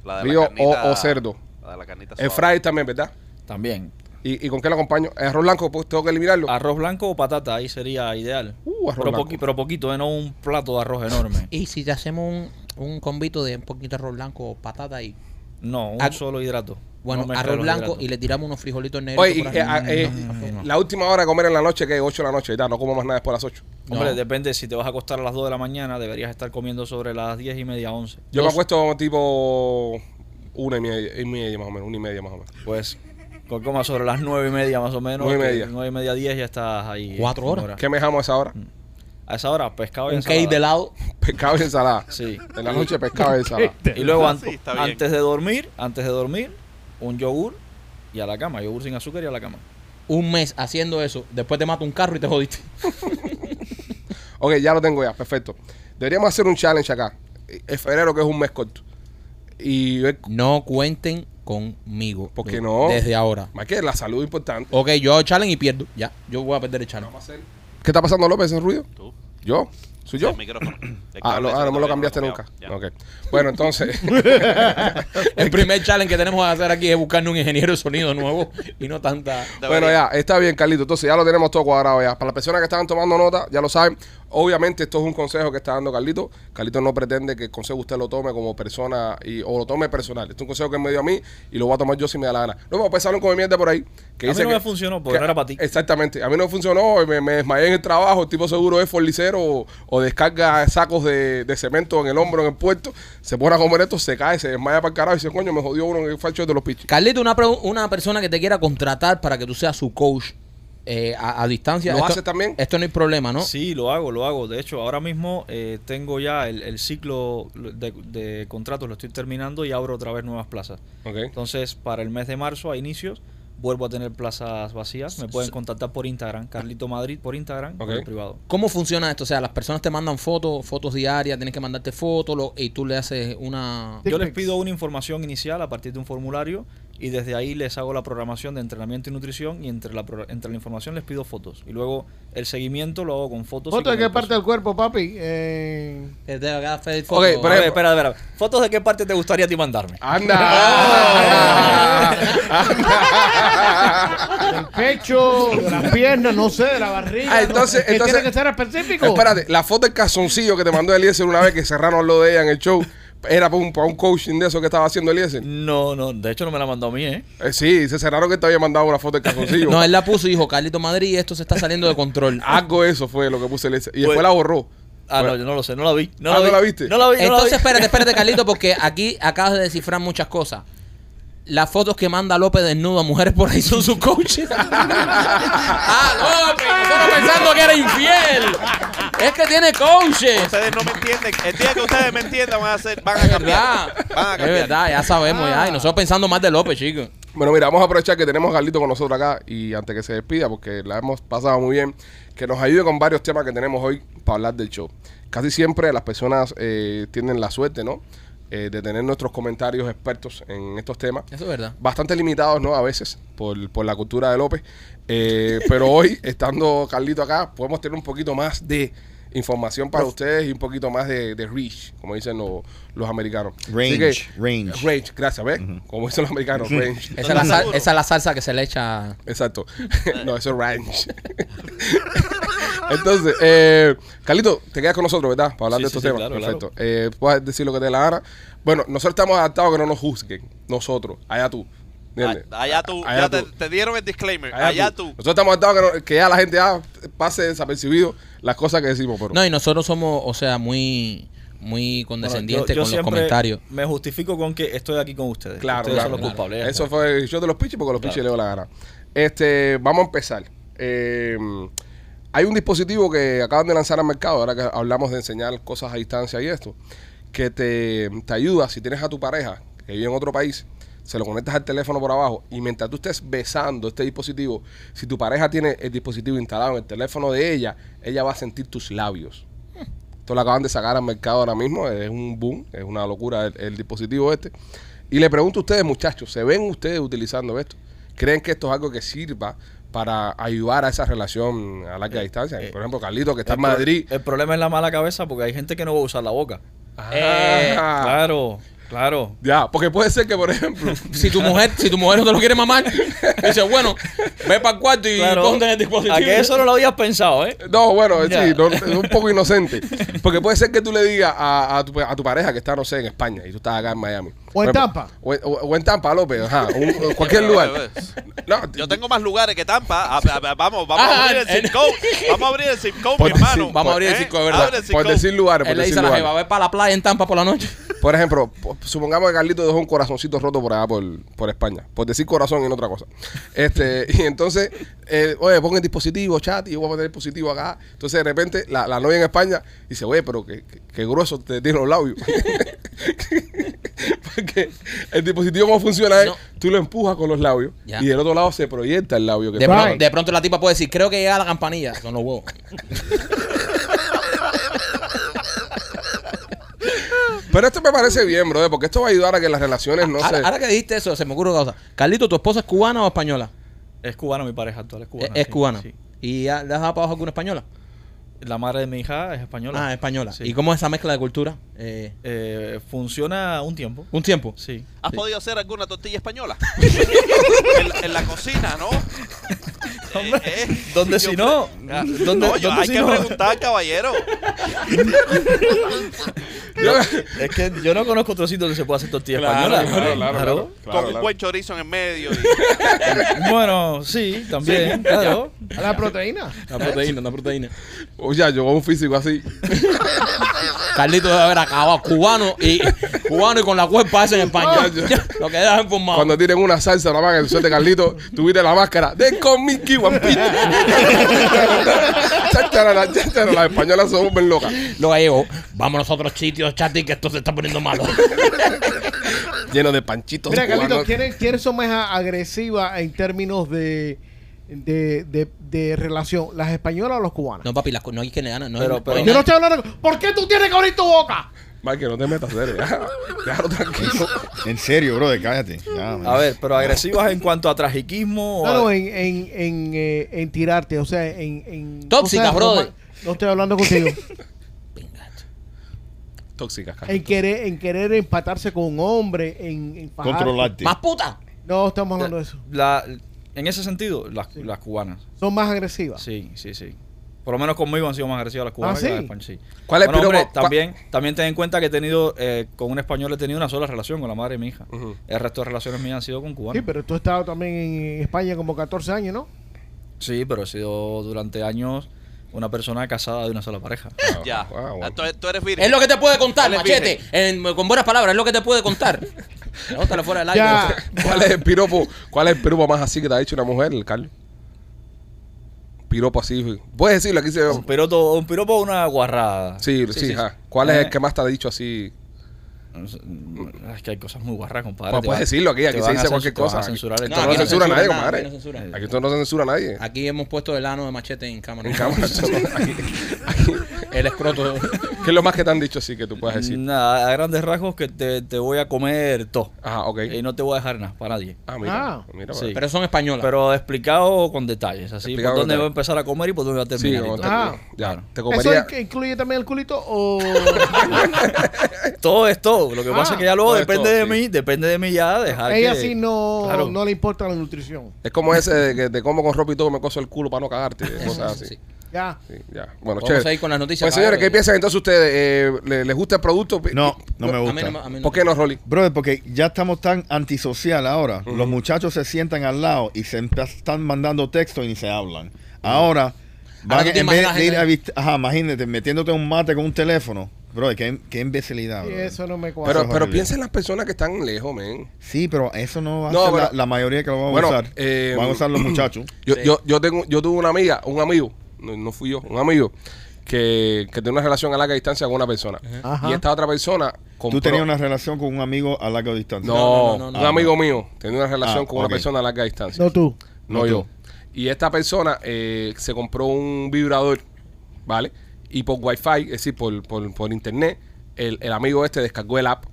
La de Bio la carnita, o- o cerdo. La de la carnita El suave. fry también, ¿verdad? También. ¿Y, y con qué lo acompaño? ¿El arroz blanco? Pues tengo que eliminarlo. Arroz blanco o patata, ahí sería ideal. Uh, arroz pero, blanco. poqui- pero poquito, eh, no un plato de arroz enorme. Y si te hacemos un, un convito de un poquito de arroz blanco, patata y. No, un Ah, solo hidrato. Bueno, No arroz blanco hidratos. y le tiramos unos frijolitos negros. Oye, y, por eh, ahí. ah, eh, la última hora de comer en la noche, que es 8 de la noche, ya, no como más nada después de las 8. Hombre, No. depende, si te vas a acostar a las 2 de la mañana, deberías estar comiendo sobre las 10 y media, 11. Yo me Dos. acuesto tipo una y media, y media más o menos, una y media más o menos. Pues, co- coma sobre las 9 y media más o menos. Nueve y que media. 9 y media, 10 ya estás ahí. Cuatro horas. hora. ¿Qué me dejamos a esa hora? A esa hora, pescado y Un ensalada. cake de lado. Pescado y ensalada. Sí. En la noche pescado y ensalada. Y luego, an- Sí, está bien. antes de dormir, antes de dormir, un yogur y a la cama. Yogur sin azúcar y a la cama. Un mes haciendo eso, después te mata un carro y te jodiste. Ok, ya lo tengo ya, perfecto. Deberíamos hacer un challenge acá. Es febrero, que es un mes corto. Y ver. No cuenten conmigo. ¿Por qué no? Desde ahora. Más que la salud es importante. Ok, yo hago challenge y pierdo. Ya, yo voy a perder el challenge. ¿Qué está pasando, López, ese ruido? Tú. ¿Yo? ¿Soy yo? El micrófono. El Ah, no, ah, no me lo cambiaste nunca. cambiado. Ya. Ok. Bueno, entonces. El primer challenge que tenemos que hacer aquí es buscarnos un ingeniero de sonido nuevo y no tanta. Bueno, ya, está bien, Carlito. Entonces ya lo tenemos todo cuadrado ya. Para las personas que estaban tomando nota, ya lo saben. Obviamente, esto es un consejo que está dando Carlito. Carlito no pretende que el consejo usted lo tome como persona y, o lo tome personal. Este es un consejo que me dio a mí y lo voy a tomar yo si me da la gana. No, pues salen con mierda por ahí. Que A mí no que- me funcionó porque que- no era para ti. Exactamente. A mí no me funcionó. Me, me desmayé en el trabajo. El tipo seguro es forlicero o, o descarga sacos de, de cemento en el hombro en el puerto. Se pone a comer esto, se cae, se desmaya para el carajo y dice, coño, me jodió uno en el facho de los pichis. Carlito, una, una persona que te quiera contratar para que tú seas su coach eh, a, a distancia. ¿Lo esto, hace también? Esto no hay problema, ¿no? Sí, lo hago, lo hago. De hecho, ahora mismo eh, tengo ya el, el ciclo de, de contratos, lo estoy terminando y abro otra vez nuevas plazas. Entonces, para el mes de marzo, a inicios, vuelvo a tener plazas vacías. Me pueden contactar por Instagram, Carlito Madrid por Instagram, por el privado. ¿Cómo funciona esto? O sea, las personas te mandan fotos, fotos diarias, tienes que mandarte fotos lo- y tú le haces una... Yo les pido una información inicial a partir de un formulario y desde ahí les hago la programación de entrenamiento y nutrición y entre la, pro- entre la información les pido fotos. Y luego el seguimiento lo hago con fotos. y ¿Foto de qué el parte del cuerpo, papi? Eh, Que hacer Ok, fotos. pero- A ver, espera, espera. ¿Fotos de qué parte te gustaría a ti mandarme? ¡Anda! del pecho, de las piernas, no sé, de la barriga. Ah, entonces- no, entonces- tiene que ser específico. Espérate, la foto del calzoncillo que te mandó Eliezer una vez que cerraron lo de ella en el show, ¿era para un, para un coaching de eso que estaba haciendo Eliezer? No, no, de hecho no me la mandó a mí, ¿eh? Eh, sí, se cerraron que te había mandado una foto del calzoncillo. No, él la puso y dijo, Carlito Madrid, esto se está saliendo de control. Algo eso fue lo que puse Eliezer. Y Pues- después la borró. Ah, Bueno. no, yo no lo sé, no la vi. No Ah, la ¿no vi. la viste? No la vi. no la Entonces, vi. espérate, espérate, Carlito, porque aquí acabas de descifrar muchas cosas. Las fotos que manda López desnudo a mujeres por ahí son sus coaches. ¡Ah, López! Nosotros pensando que era infiel. Es que tiene coaches. Ustedes no me entienden. El día que ustedes me entiendan van a, hacer, van a cambiar. verdad. Van a Es verdad, ya sabemos ya. Y nosotros pensando más de López, chicos. Bueno, mira, vamos a aprovechar que tenemos a Carlito con nosotros acá y antes que se despida, porque la hemos pasado muy bien, que nos ayude con varios temas que tenemos hoy para hablar del show. Casi siempre las personas eh, tienen la suerte, ¿no? Eh, de tener nuestros comentarios expertos en estos temas. Eso es verdad. Bastante limitados, ¿no? A veces, por, por la cultura de López. Eh, pero hoy, estando Carlito acá, podemos tener un poquito más de información para ustedes y un poquito más de, de reach, como dicen los, los americanos. Range, que- range. Range, gracias, ¿ves? Como dicen los americanos, range. Esa es, la sal- esa es la salsa que se le echa. Exacto. no, eso es ranch. Entonces, eh, Carlito, te quedas con nosotros, ¿verdad? Para hablar Sí, de estos sí, temas. claro, Perfecto. Eh, puedes decir lo que te dé la gana. Bueno, nosotros estamos adaptados a que no nos juzguen. Nosotros. Allá tú. Allá tú. Allá ya te, tú. te dieron el disclaimer. Allá, tú. Nosotros estamos adaptados a que, no- que ya la gente ya pase desapercibido las cosas que decimos. Pero No, y nosotros somos, o sea, muy, muy Bueno, condescendientes yo- yo con los comentarios. Me justifico con que estoy aquí con ustedes. Claro, ustedes claro, son los claro. culpables. ya Eso fue yo de los piches porque los Claro. piches le doy la gana. Este, vamos a empezar. Eh, hay un dispositivo que acaban de lanzar al mercado, ahora que hablamos de enseñar cosas a distancia y esto, que te, te ayuda si tienes a tu pareja que vive en otro país, se lo conectas al teléfono por abajo y mientras tú estés besando este dispositivo, si tu pareja tiene el dispositivo instalado en el teléfono de ella, ella va a sentir tus labios. Esto lo acaban de sacar al mercado ahora mismo, es un boom, es una locura el, el dispositivo este. Y le pregunto a ustedes, muchachos, ¿se ven ustedes utilizando esto? ¿Creen que esto es algo que sirva para ayudar a esa relación a larga distancia? eh, Por ejemplo, Carlito, que está en Madrid. El problema es la mala cabeza porque hay gente que no va a usar la boca. Eh, Ah, Claro, claro. Ya, porque puede ser que, por ejemplo, Si tu mujer, si tu mujer no te lo quiere mamar, dice, bueno, ve para el cuarto y claro. ponte el dispositivo. A que eso no lo habías pensado, ¿eh? No, bueno, Ya. sí, no, es un poco inocente. Porque puede ser que tú le digas a, a tu, a tu pareja que está, no sé, en España y tú estás acá en Miami. O en Por ejemplo, Tampa. O, en- o- o en Tampa, López, ajá. un- cualquier lugar. No, Yo tengo más lugares que Tampa. A- a- a- vamos, vamos Ah, a abrir el en- zip code. Vamos a abrir el zip code, Por mi hermano. decir- Vamos a abrir el ¿Eh? zip code, ¿verdad? El zip por decir lugares, por Él le decir dice a la jeva, ve para la playa en Tampa por la noche. Por ejemplo, po- supongamos que Carlito dejó un corazoncito roto por allá por, por España. Por decir corazón y no otra cosa. Este, y entonces, eh, oye, pon el dispositivo, chat, y yo voy a poner el dispositivo acá. Entonces, de repente, la, la novia en España dice, oye, pero qué, qué- qué grueso te tiene los labios. Porque el dispositivo cómo funciona es, No. tú lo empujas con los labios Ya. y del otro lado se proyecta el labio que De, pronto, Right. de pronto la tipa puede decir, creo que llega la campanilla. Son los huevos. Pero esto me parece bien, brother, porque esto va a ayudar a que las relaciones no ahora, se... ahora que dijiste eso, se me ocurre una cosa. Carlito, ¿tu esposa es cubana o española? Es cubana mi pareja actual, es cubana. es es sí, cubana. sí. ¿Y ya le has dado para abajo alguna española? La madre de mi hija es española. Ah, española. Sí. ¿Y cómo es esa mezcla de cultura? Eh, Eh, funciona un tiempo. ¿Un tiempo? Sí. ¿Has Sí. podido hacer alguna tortilla española? en, en la cocina, ¿no? Hombre, Eh, eh. ¿Dónde Yo si no? Ah, ¿Dónde, No, yo- dónde hay si que no? preguntar, caballero. Es que yo no conozco otro sitio donde se pueda hacer tortilla Claro, española. claro, claro, claro, con claro, un claro. buen chorizo en el medio. y- Bueno, sí, también, claro. A la proteína. Una proteína, una proteína. Oye, yo con un físico así. Carlito debe haber acabado cubano y cubano y con la cuerpa esa en España. Lo que dejas informado. Cuando tienen una salsa nada más que el suerte Carlito, tuviste la máscara de Comic One Piece. Cháchara, cháchara, las españolas son bien locas. Los gallegos, vamos a otros sitios, chati, que esto se está poniendo malo. Lleno de panchitos Mira, Carlito, cubanos. ¿quiénes, quiénes son más agresivas en términos de, de, de, de relación? ¿Las españolas o los cubanos? No, papi, las no hay que le gana. No, Pero- pero- Yo no estoy hablando. ¿Por qué tú tienes que abrir tu boca? Mike, no te metas, serio. ya. Déjalo tranquilo. En serio, brother, cállate. Ya. A ver, pero agresivas en cuanto a tragiquismo. o No, a- no, en, en, en, eh, en tirarte, o sea, en... en Tóxicas, brother. No estoy hablando contigo. Tóxicas, en querer en querer empatarse con un hombre, en. Controlarte. Más puta. No estamos hablando de eso. La- en ese sentido, las, las cubanas. Son más agresivas. Sí, sí, sí. Por lo menos conmigo han sido más agresivas las cubanas ¿Ah, que las españolas. Sí. ¿Cuál es el Bueno, hombre, también, también ten en cuenta que he tenido, eh, con un español he tenido una sola relación con la madre de mi hija. El resto de relaciones mías han sido con cubanos. Sí, pero tú has estado también en España como 14 años, ¿no? Sí, pero he sido durante años una persona casada de una sola pareja. Ah, Ya. ah, bueno. Tú, tú eres virgen. Es lo que te puede contar, machete. En- con buenas palabras, es lo que te puede contar. Fuera del aire. ¿Cuál es el piropo? ¿Cuál es el piropo más así que te ha dicho una mujer, Carlos? Piropo así. Puedes decirlo, aquí se Un piropo, un piropo o una guarrada. Sí, sí, Sí. ¿Cuál es Eh. el que más te ha dicho así? Es que hay cosas muy guarras, compadre. Pues puedes decirlo aquí, aquí se dice cualquier cosa. No, no aquí lo censura censura nadie, nada, compadre. aquí no censura. Aquí esto no censura a nadie. Aquí hemos puesto el ano de machete en cámara. En cámara. Aquí- aquí- El escroto. ¿Qué es lo más que te han dicho así que tú puedes decir? Nada, a grandes rasgos que te, te voy a comer todo. Ajá, ok. Y no te voy a dejar nada para nadie. Ah, mira. Ah. mira Sí. Pero son españolas. Pero explicado con detalles, así Explicado por dónde voy a empezar a comer y por dónde voy a Sí, terminar. y como todo. te- Ah. ya. Claro. Te ¿Eso comería. inc- incluye también el culito o...? Todo es todo. Lo que pasa Ah, es que ya luego todo es depende todo, de sí. mí, depende de mí ya dejar Ella que- sí no, Claro. no le importa la nutrición. Es como ese de que te como con ropa y todo, me coso el culo para no cagarte. Cosas así. Ya. Sí, ya. Bueno, Vamos chévere. a ir con las noticias. Pues señores, ¿qué piensan entonces ustedes? Eh, ¿le- ¿Les gusta el producto? No, no me A mí gusta. no- a mí no. ¿Por qué no, Rolly? Brother, porque ya estamos tan antisocial ahora. Los muchachos se sientan al lado y se empe- están mandando texto y ni se hablan. Ahora, van, tú te en vez imaginas de ir a vist- ajá, imagínate, metiéndote un mate con un teléfono. Brother, qué, qué imbecilidad. Y brother. eso no me cuadra. Pero, es pero horrible. piensa en las personas que están lejos, men. Sí, pero eso no va a No, ser pero- la, la mayoría que lo van a Bueno, usar. eh, van a usar los muchachos. Yo, Sí. yo, yo tengo, yo tuve una amiga, un amigo, no, no fui yo, un amigo que, que tenía una relación a larga distancia con una persona. Ajá. Y esta otra persona compró. Tú tenías una relación con un amigo a larga distancia. No, No, no, no, un amigo mío tenía una relación Ah, con una persona a larga distancia. No tú. No, No yo. tú. Y esta persona eh, se compró un vibrador, ¿vale? Y por wifi, es decir, por, por, por internet, el, el amigo este descargó el app.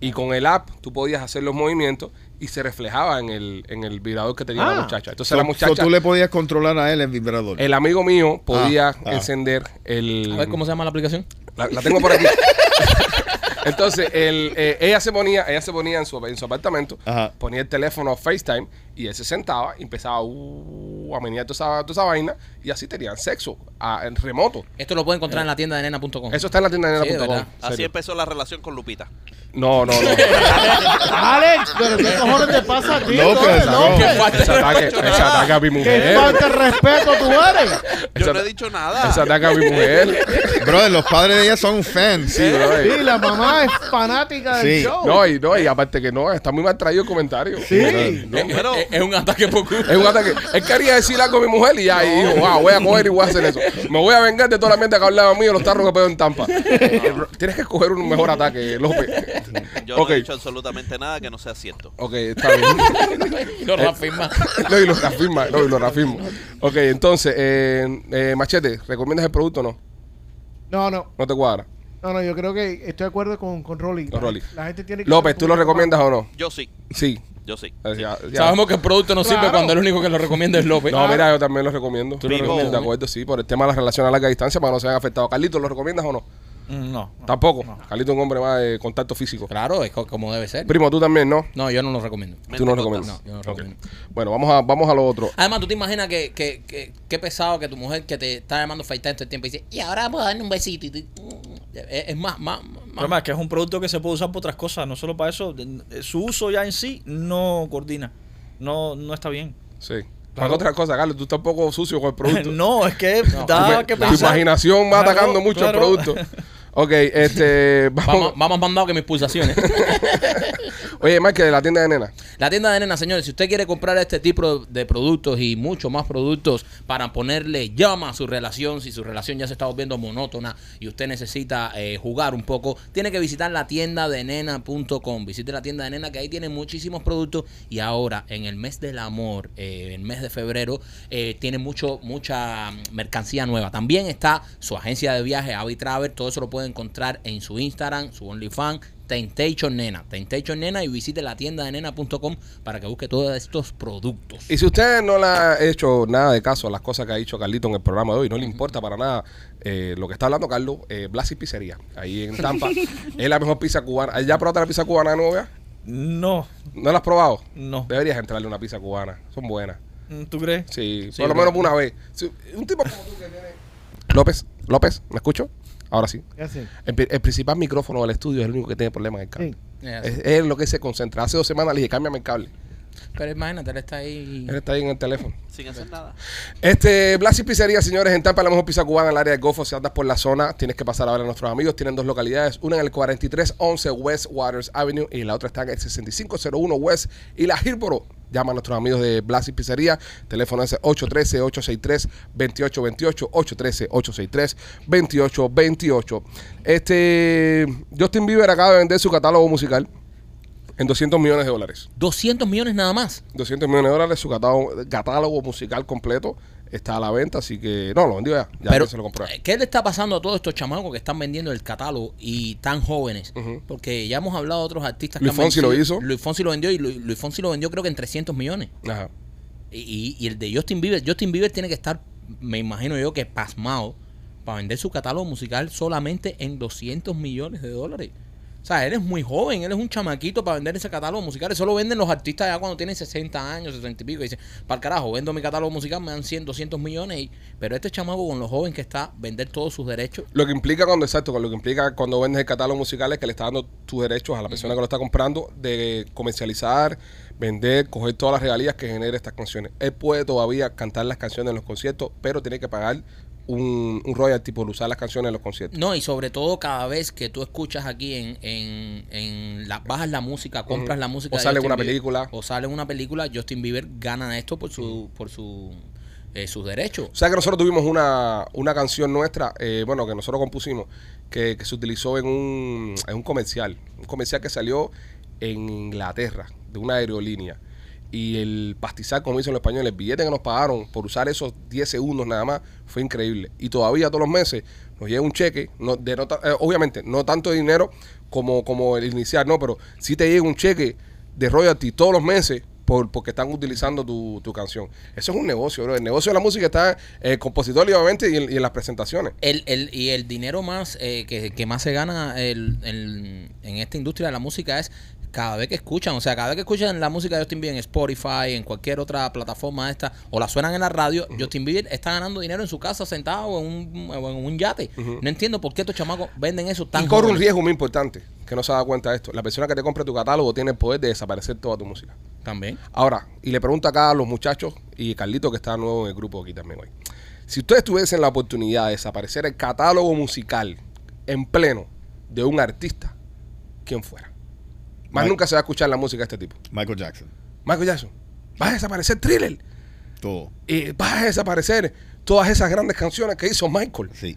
Y con el app tú podías hacer los movimientos y se reflejaba en el, en el vibrador que tenía la Ah. muchacha. Entonces So- la so muchacha, tú le podías controlar a él el vibrador. el amigo mío podía Ah, ah. encender el... A ver cómo se llama la aplicación. La, la tengo por aquí. Entonces, el, eh, ella se ponía, ella se ponía en su, en su apartamento, Ajá. ponía el teléfono FaceTime y él se sentaba y empezaba uh, a menear toda esa, toda esa vaina y así tenían sexo a- en remoto. Esto lo puede encontrar en la tienda de nena.com. Eso está en la tienda de Sí, nena.com. ¿verdad? Así serio. empezó la relación con Lupita. No, no, no. Alex, pero ¿qué cojones te pasa a ti? López, brother? no. López? ese ataque, ese ataque a mi ¿Qué mujer. falta de respeto tú eres? Yo no he dicho nada. Ese ataque a mi mujer. Brother, los padres de ella son fans. Sí, bro. Sí, la mamá es fanática del Sí. show. No, y no, y aparte que no, está muy mal traído el comentario. Sí. No, Eh, Pero- eh, Es, es un ataque por culo. Es un ataque. Él quería decir algo a mi mujer y ya, y dijo, wow, voy a coger y voy a hacer eso. Me voy a vengar de toda la mierda que hablaba mío los tarros que pego en Tampa. Tienes que escoger un mejor ataque, López. Yo no he dicho absolutamente nada que no sea cierto. Ok, está bien. Lo reafirma. No, y lo reafirma, no, y lo reafirmo. Ok, entonces, eh, eh, Machete, ¿recomiendas el producto o no? No, no, ¿No te cuadra? no, no, yo creo que estoy de acuerdo con, con Rolly. Con Rolly. La gente tiene que López, ¿tú lo recomiendas o no? Yo sí, Sí. Yo sí. Eh, ya- ya. Sabemos que el producto no sirve Claro. cuando el único que lo recomienda es López. No, mira, yo también lo recomiendo. ¿Tú lo Vivo- recomiendas? De acuerdo, sí, por el tema de las relaciones a larga distancia para que no se vean afectados. Carlitos, ¿lo recomiendas o no? Mm, No. no. Tampoco. No. Carlitos es un hombre más de contacto físico. Claro, es co- como debe ser. Primo, tú también, ¿no? No, yo no lo recomiendo. Tú no lo Mente recomiendas. No, yo no lo Ok. recomiendo. Bueno, vamos a, vamos a lo otro. Además, tú te imaginas que, que, que, qué pesado que tu mujer que te está llamando FaceTime todo el tiempo y dice, y ahora vamos a darle un besito. Y tú, es, es más, más, más. problema es que es un producto que se puede usar por otras cosas, no solo para eso. Su uso ya en sí no coordina. No, no está bien. Sí. Para otra cosa, Carlos, tú estás un poco sucio con el producto. no, es que No, da Tu- que tu pensar. imaginación va Claro, atacando mucho claro. el producto. Ok, este. Vamos, Vamos. vamos mandado que mis pulsaciones. Oye, Mike, de la tienda de nena. La tienda de nena, señores, si usted quiere comprar este tipo de productos y mucho más productos para ponerle llama a su relación, si su relación ya se está volviendo monótona y usted necesita eh, jugar un poco, tiene que visitar la tienda de nena.com. Visite la tienda de nena que ahí tiene muchísimos productos y ahora en el mes del amor, eh, el mes de febrero, eh, tiene mucho mucha mercancía nueva. También está su agencia de viaje, Avi Travel, todo eso lo puede encontrar en su Instagram, su OnlyFans. Temptation Nena, Temptation Nena y visite la tienda de nena.com para que busque todos estos productos. Y si usted no le ha hecho nada de caso a las cosas que ha dicho Carlito en el programa de hoy, no le importa para nada eh, lo que está hablando Carlos, eh, Blasi Pizzería, ahí en Tampa, es la mejor pizza cubana. ¿Ya probaste la pizza cubana nueva? No, ¿No la has probado? no. Deberías entrarle una pizza cubana, son buenas. Mm, ¿Tú crees? Sí, Sí, por lo menos una vez. Un tipo como tú que tiene... López, López, ¿me escucho? Ahora sí. El, pri- el principal micrófono del estudio es el único que tiene problemas en el cable. Sí. Es, es lo que se concentra. Hace dos semanas le dije, cámbiame el cable. Pero imagínate, él está ahí. Él está ahí en el teléfono. Sin hacer nada. Este, Blasi Pizzería, señores, en Tampa, la mejor pizza cubana en el área de Gofo. Si andas por la zona, tienes que pasar a ver a nuestros amigos. Tienen dos localidades, una en el 4311 West Waters Avenue y la otra está en el 6501 West y la Hillboro. Llama a nuestros amigos de Blasi Pizzería. Teléfono es 813-863-2828. 813-863-2828. Este, Justin Bieber acaba de vender su catálogo musical en 200 millones de dólares. 200 millones nada más. 200 millones de dólares, su catálogo, catálogo musical completo está a la venta, así que no, lo vendió ya, ya Pero, se lo compró. eh, ¿qué le está pasando a todos estos chamacos que están vendiendo el catálogo y tan jóvenes? Porque ya hemos hablado de otros artistas que Luis han Fonsi lo hizo. Luis Fonsi lo vendió y Lu- Luis Fonsi lo vendió creo que en 300 millones. Ajá. Y, y- y el de Justin Bieber, Justin Bieber tiene que estar, me imagino yo, que pasmado para vender su catálogo musical solamente en 200 millones de dólares. O sea, él es muy joven, él es un chamaquito para vender ese catálogo musical. Eso lo venden los artistas ya cuando tienen 60 años, 60 y pico. Y dicen, para el carajo, vendo mi catálogo musical, me dan 100, 200 millones. Y, pero este chamaco con lo joven que está, vender todos sus derechos. Lo que implica cuando, exacto, lo que implica cuando vendes el catálogo musical es que le está dando tus derechos a la persona que lo está comprando de comercializar, vender, coger todas las regalías que genere estas canciones. Él puede todavía cantar las canciones en los conciertos, pero tiene que pagar un, un royalty por usar las canciones en los conciertos. No, y sobre todo cada vez que tú escuchas aquí en, en, en la, bajas la música, compras la música. O de sale Justin una Bieber, película. O sale una película, Justin Bieber gana esto por su, por su eh, sus derechos. O sea que nosotros tuvimos una, una canción nuestra, eh, bueno, que nosotros compusimos, que, que se utilizó en un, en un comercial. Un comercial que salió en Inglaterra, de una aerolínea. Y el pastizal, como dicen los españoles, el billete que nos pagaron por usar esos 10 segundos nada más fue increíble. Y todavía todos los meses nos llega un cheque, no, de no eh, obviamente no tanto dinero como, como el inicial, no, pero sí te llega un cheque de royalty todos los meses por, porque están utilizando tu, tu canción. Eso es un negocio, bro. El negocio de la música está el compositor, y obviamente, y en, y en las presentaciones. El, el, y el dinero más eh, que, que más se gana el- el- en esta industria de la música es cada vez que escuchan, o sea, cada vez que escuchan la música de Justin Bieber en Spotify, en cualquier otra plataforma esta, o la suenan en la radio, Justin Bieber está ganando dinero en su casa sentado o en un, o en un yate. No entiendo por qué estos chamacos venden eso tan y corre un riesgo muy importante, que no se da cuenta de esto. La persona que te compre tu catálogo tiene el poder de desaparecer toda tu música. También. Ahora, y le pregunto acá a los muchachos y Carlito que está nuevo en el grupo aquí también hoy. Si ustedes tuviesen la oportunidad de desaparecer el catálogo musical en pleno de un artista, ¿quién fuera? Más Mike- nunca se va a escuchar la música de este tipo. Michael Jackson. Michael Jackson. va a desaparecer Thriller. Todo. Y va a desaparecer todas esas grandes canciones que hizo Michael. Sí.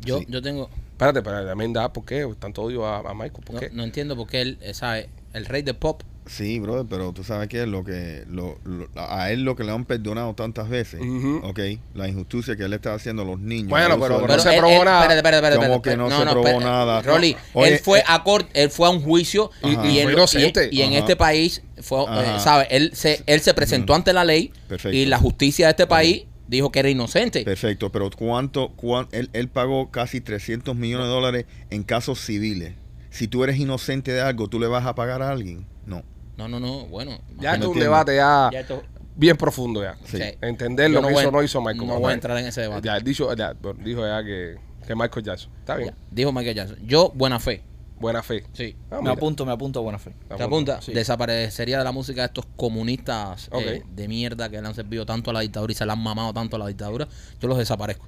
Yo, Sí. yo tengo. Espérate, espérate, también da, ¿por qué? Tanto odio a, a Michael, ¿por No, qué? no entiendo por qué él, eh, ¿sabe? El rey de pop. Sí, brother, pero tú sabes que lo que lo, lo- a él lo que le han perdonado tantas veces, ok, la injusticia que él está haciendo a los niños. Bueno, pero- pero la- se probó nada. Espérate, espérate, espérate, ¿Cómo espérate, que no se probó espérate. nada? Rolly, Oye, él fue eh, a corte, él fue a un juicio y, Ajá. y Fue él- inocente. y- y en este país fue, eh. Él se, él se presentó ante la ley Perfecto. y la justicia de este país dijo que era inocente. Perfecto, pero ¿cuánto? cuán- él, él pagó casi 300 millones de dólares en casos civiles. Si tú eres inocente de algo, ¿tú le vas a pagar a alguien? No. No, no, no, bueno. Ya esto es un debate ya, ya esto- bien profundo ya. Sí. Sí. Entender Yo lo no que hizo o no hizo Michael. no Vamos voy a entrar en ese debate. Ya, dijo, ya, dijo ya que, que Michael Jackson. Está bien. Ya, Dijo Michael Jackson. Yo, buena fe. Buena fe. Sí. Ah, Me mira. apunto, me apunto a buena fe. ¿Te apunta? Sí. Desaparecería de la música de estos comunistas eh, de mierda que le han servido tanto a la dictadura y se le han mamado tanto a la dictadura. Yo los desaparezco.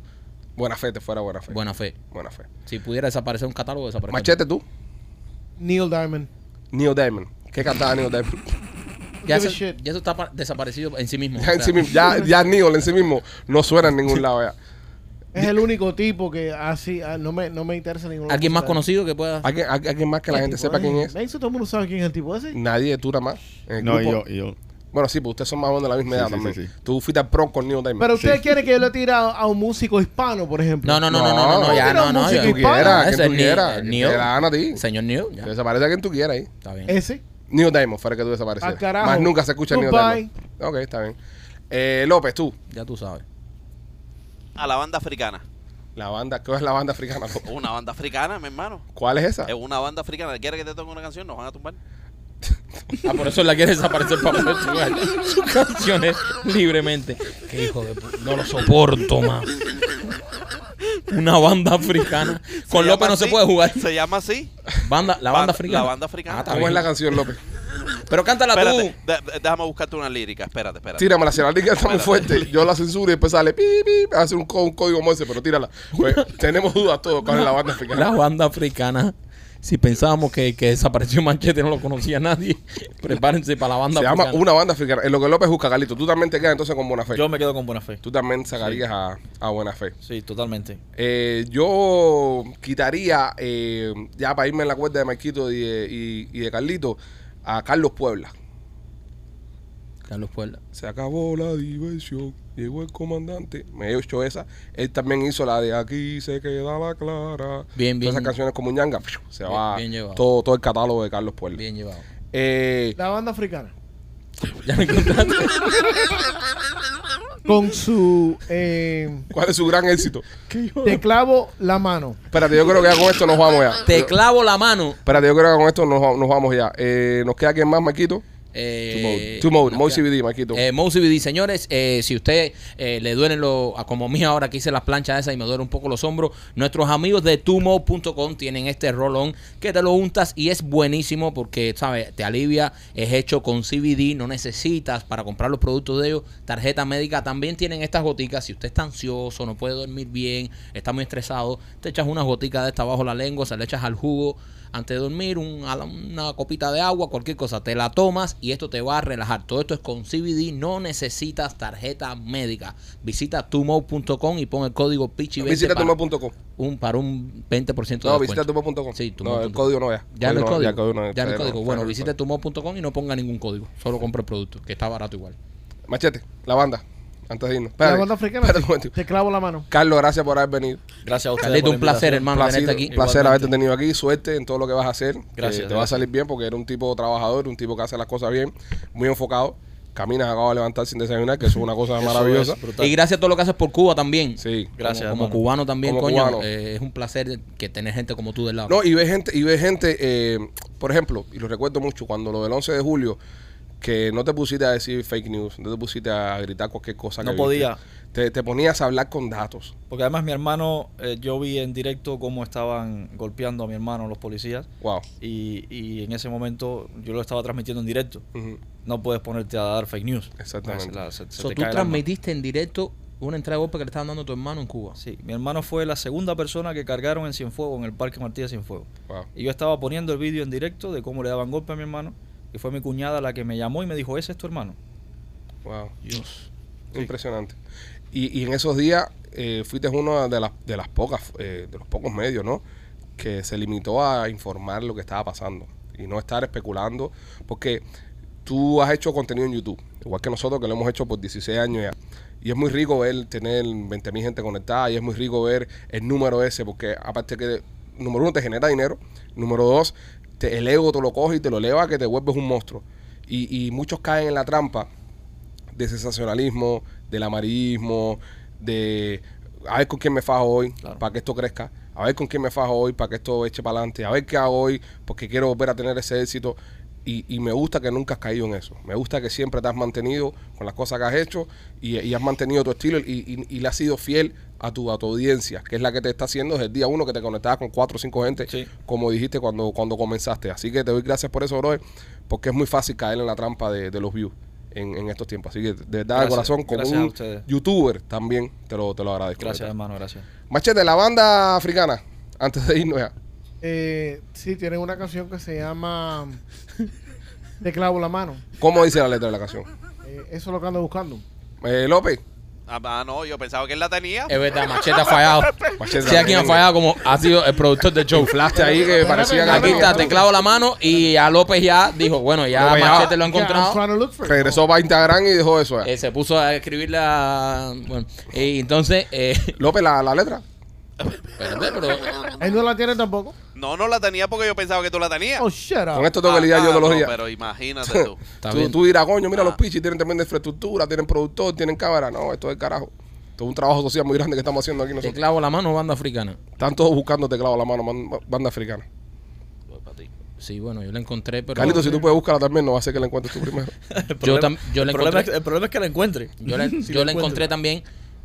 Buena fe, te fuera buena fe. Buena fe. Buena fe. Si pudiera desaparecer un catálogo, desaparecería. Machete, tú. Neil Diamond. Neil Diamond. ¿Qué cantaba Neil Diamond? Ya, eso, shit. ya eso está pa- desaparecido en sí mismo. ya, O en sea, sí mismo, ya, ya Neil en sí mismo no suena en ningún lado ya. Es el único tipo que así ah, no me, no me interesa ninguno. ¿Alguien más conocido que pueda? ¿Alguien, al- alguien más que la gente sepa quién es? Me dice todo el mundo sabe quién es el tipo ese. Nadie, tú nada más. En el No, y grupo. yo, y yo. Bueno, sí, pues ustedes son más o menos de la misma Sí, edad sí, también. sí, sí. Tú fuiste al prom con Neil Diamond. Pero ustedes Sí. quieren que yo le tire a, a un músico hispano, por ejemplo. No, no, no, no, no, no, no, ya, no, no. Quien tú quieras, Ese quien tú es quieras. Que Neil. te la gana a ti. Señor Neil, ya. Que desaparece a quien tú quieras ahí. Está bien. Ese. Neil Diamond fuera que tú desaparecieras. Al carajo. Más nunca se escucha Neil Goodbye. Diamond. Ok, está bien. Eh, López, tú. Ya tú sabes. A la banda africana. La banda, ¿qué es la banda africana? López? Una banda africana, mi hermano. ¿Cuál es esa? Es una banda africana. ¿Quieres que te toque una canción? Nos van a tumbar. Ah, por eso la quiere desaparecer para poder jugar sus canciones libremente. Qué hijo de pu- No lo soporto más. Una banda africana. Con López no se puede jugar. Se llama así. Banda, la banda africana. La banda africana. Ah, está ¿Cómo es bien. la canción, López? Pero cántala Espérate, tú. de- déjame buscarte una lírica. Espérate, espérate. Tíramela, si la liga está muy fuerte, yo la censuro y después sale pi, pi, hace un, código Morse, pero tírala. Pues, tenemos dudas todos cuál es la banda La africana. banda africana. Si pensábamos que, que desapareció Manchete no lo conocía nadie, prepárense para la banda Se llama una banda africana. En lo que López busca, Carlito, tú también te quedas entonces con buena fe. Yo me quedo con buena fe. Tú también sacarías a, a buena fe. Sí, totalmente. Eh, yo quitaría, eh, ya para irme en la cuerda de Marquito y de, y, y de Carlito, a Carlos Puebla. Carlos Puebla. Se acabó la diversión, llegó el comandante. Me he hecho esa. Él también hizo la de aquí se queda la clara. Bien, bien. Todas esas canciones como ñanga, se Bien- va bien llevado. todo, todo el catálogo de Carlos Puebla. Bien llevado. Eh, La banda africana. Ya me encontraste. Con su eh, ¿Cuál es su gran éxito? Te clavo la mano. Espérate, yo creo que ya con esto nos vamos ya. Te clavo la mano. Espérate, yo creo que con esto nos, nos vamos ya. Eh, ¿Nos queda quién más, Marquito? Eh, Two Mode, CBD, Marquito. Eh, CBD, señores, eh, si usted eh, le duelen lo, a como a mí ahora que hice las planchas esas y me duele un poco los hombros, nuestros amigos de tumo.com tienen este rolón que te lo untas y es buenísimo porque, ¿sabes? Te alivia, es hecho con CBD, no necesitas para comprar los productos de ellos tarjeta médica. También tienen estas goticas, si usted está ansioso, no puede dormir bien, está muy estresado, te echas unas goticas de esta bajo la lengua, se le echas al jugo antes de dormir, un- una copita de agua, cualquier cosa, te la tomas y esto te va a relajar. Todo esto es con CBD, no necesitas tarjeta médica. Visita tumo.com y pon el código PICHI20 Visita tumo.com. un, para un 20% de No, visita tumo.com. Sí, No, el código no ya. Ya no el código. Ya el código Ya el Bueno, no, visite tumo.com y no ponga ningún código. Solo compre el producto, que está barato igual. Machete, la banda. Antes de irnos. La Espérate, banda africana. espérate un momentito. Te clavo la mano. Carlos, gracias por haber venido. Gracias a ustedes. Carlito, por la un placer, invitación. hermano, placer, tenerte aquí. un placer Igualmente. haberte tenido aquí. Suerte en todo lo que vas a hacer. que Gracias, te va a gracias. salir bien porque eres un tipo trabajador, un tipo que hace las cosas bien, muy enfocado. Caminas, acaba de levantar sin desayunar, que eso es una cosa Eso maravillosa. brutal. Y gracias a todo lo que haces por Cuba también. Sí. Gracias, Como, como hermano. cubano también, Como coño. cubano. eh, es un placer que tener gente como tú del lado. No, y ve gente, y ve gente, eh, por ejemplo, y lo recuerdo mucho, cuando lo del 11 de julio, que no te pusiste a decir fake news, no te pusiste a gritar cualquier cosa. No que podía. Te, te ponías a hablar con datos. Porque además mi hermano, eh, yo vi en directo cómo estaban golpeando a mi hermano los policías. Wow. Y, y en ese momento yo lo estaba transmitiendo en directo. No puedes ponerte a dar fake news. Exactamente. La- se- se So, te tú transmitiste en directo una entrega de golpe que le estaban dando a tu hermano en Cuba. Sí, mi hermano fue la segunda persona que cargaron en Cienfuegos, en el Parque Martí de Cienfuegos. Wow. Y yo estaba poniendo el vídeo en directo de cómo le daban golpe a mi hermano. Y fue mi cuñada la que me llamó y me dijo, ¿ese es tu hermano? Wow. Dios. Impresionante. Y, y en esos días eh, fuiste uno de las, de las pocas, eh, de los pocos medios, ¿no? Que se limitó a informar lo que estaba pasando y no estar especulando, porque tú has hecho contenido en YouTube, igual que nosotros que lo hemos hecho por 16 años ya. Y es muy rico ver tener 20.000 gente conectada y es muy rico ver el número ese, porque aparte que, número uno, te genera dinero, número dos, te, el ego te lo coge y te lo eleva que te vuelves un monstruo. Y, y muchos caen en la trampa de sensacionalismo, del amarillismo, de a ver con quién me fajo hoy Claro. para que esto crezca, a ver con quién me fajo hoy para que esto eche para adelante, a ver qué hago hoy porque quiero volver a tener ese éxito. Y, y me gusta que nunca has caído en eso. Me gusta que siempre te has mantenido con las cosas que has hecho y, y has mantenido tu estilo y, y- le has sido fiel a tu, a tu audiencia, que es la que te está haciendo desde el día uno que te conectabas con cuatro o cinco gente, Sí. como dijiste cuando, cuando comenzaste. Así que te doy gracias por eso, brother, porque es muy fácil caer en la trampa de, de los views en, en estos tiempos. Así que de verdad, de corazón, como un youtuber también, te lo, te lo agradezco. Gracias, hermano, gracias. Machete, la banda africana, antes de irnos ya. Eh, sí, tienen una canción que se llama Te clavo la mano. ¿Cómo dice la letra de la canción? Eh, eso es lo que ando buscando. Eh, López. Ah, ah, no, yo pensaba que él la tenía. Es verdad, Machete ha fallado. Machete Si alguien ha fallado, como ha sido el productor del show. Inflaste ahí que parecían Aquí está, te clavo la mano y a López ya dijo, bueno, ya López ya- Machete lo ha encontrado. Regresó para Instagram y dejó eso. eh. Eh, se puso a escribirle a... Bueno, y entonces... Eh, López, la, la letra. Espérate, pero... Él no la tiene tampoco. No, no la tenía porque yo pensaba que tú la tenías. Oh, shut up. Con esto tengo que lidiar yo Ah, todos los días. Pero imagínate tú. Tú, tú dirás, coño, mira Ah. los pichis, tienen también de infraestructura, tienen productor, tienen cámara. No, esto es carajo. Esto es un trabajo social muy grande que estamos haciendo aquí Te nosotros. clavo la mano, banda africana. Están todos buscando teclado a la mano, man- banda africana. Sí, bueno, yo la encontré, pero... Carlito, si tú puedes buscarla también, no va a ser que la encuentres tú primero. El Yo tam- yo la el, problema encontré. es, el problema es que la encuentre. Yo la, Si yo la la encontré también,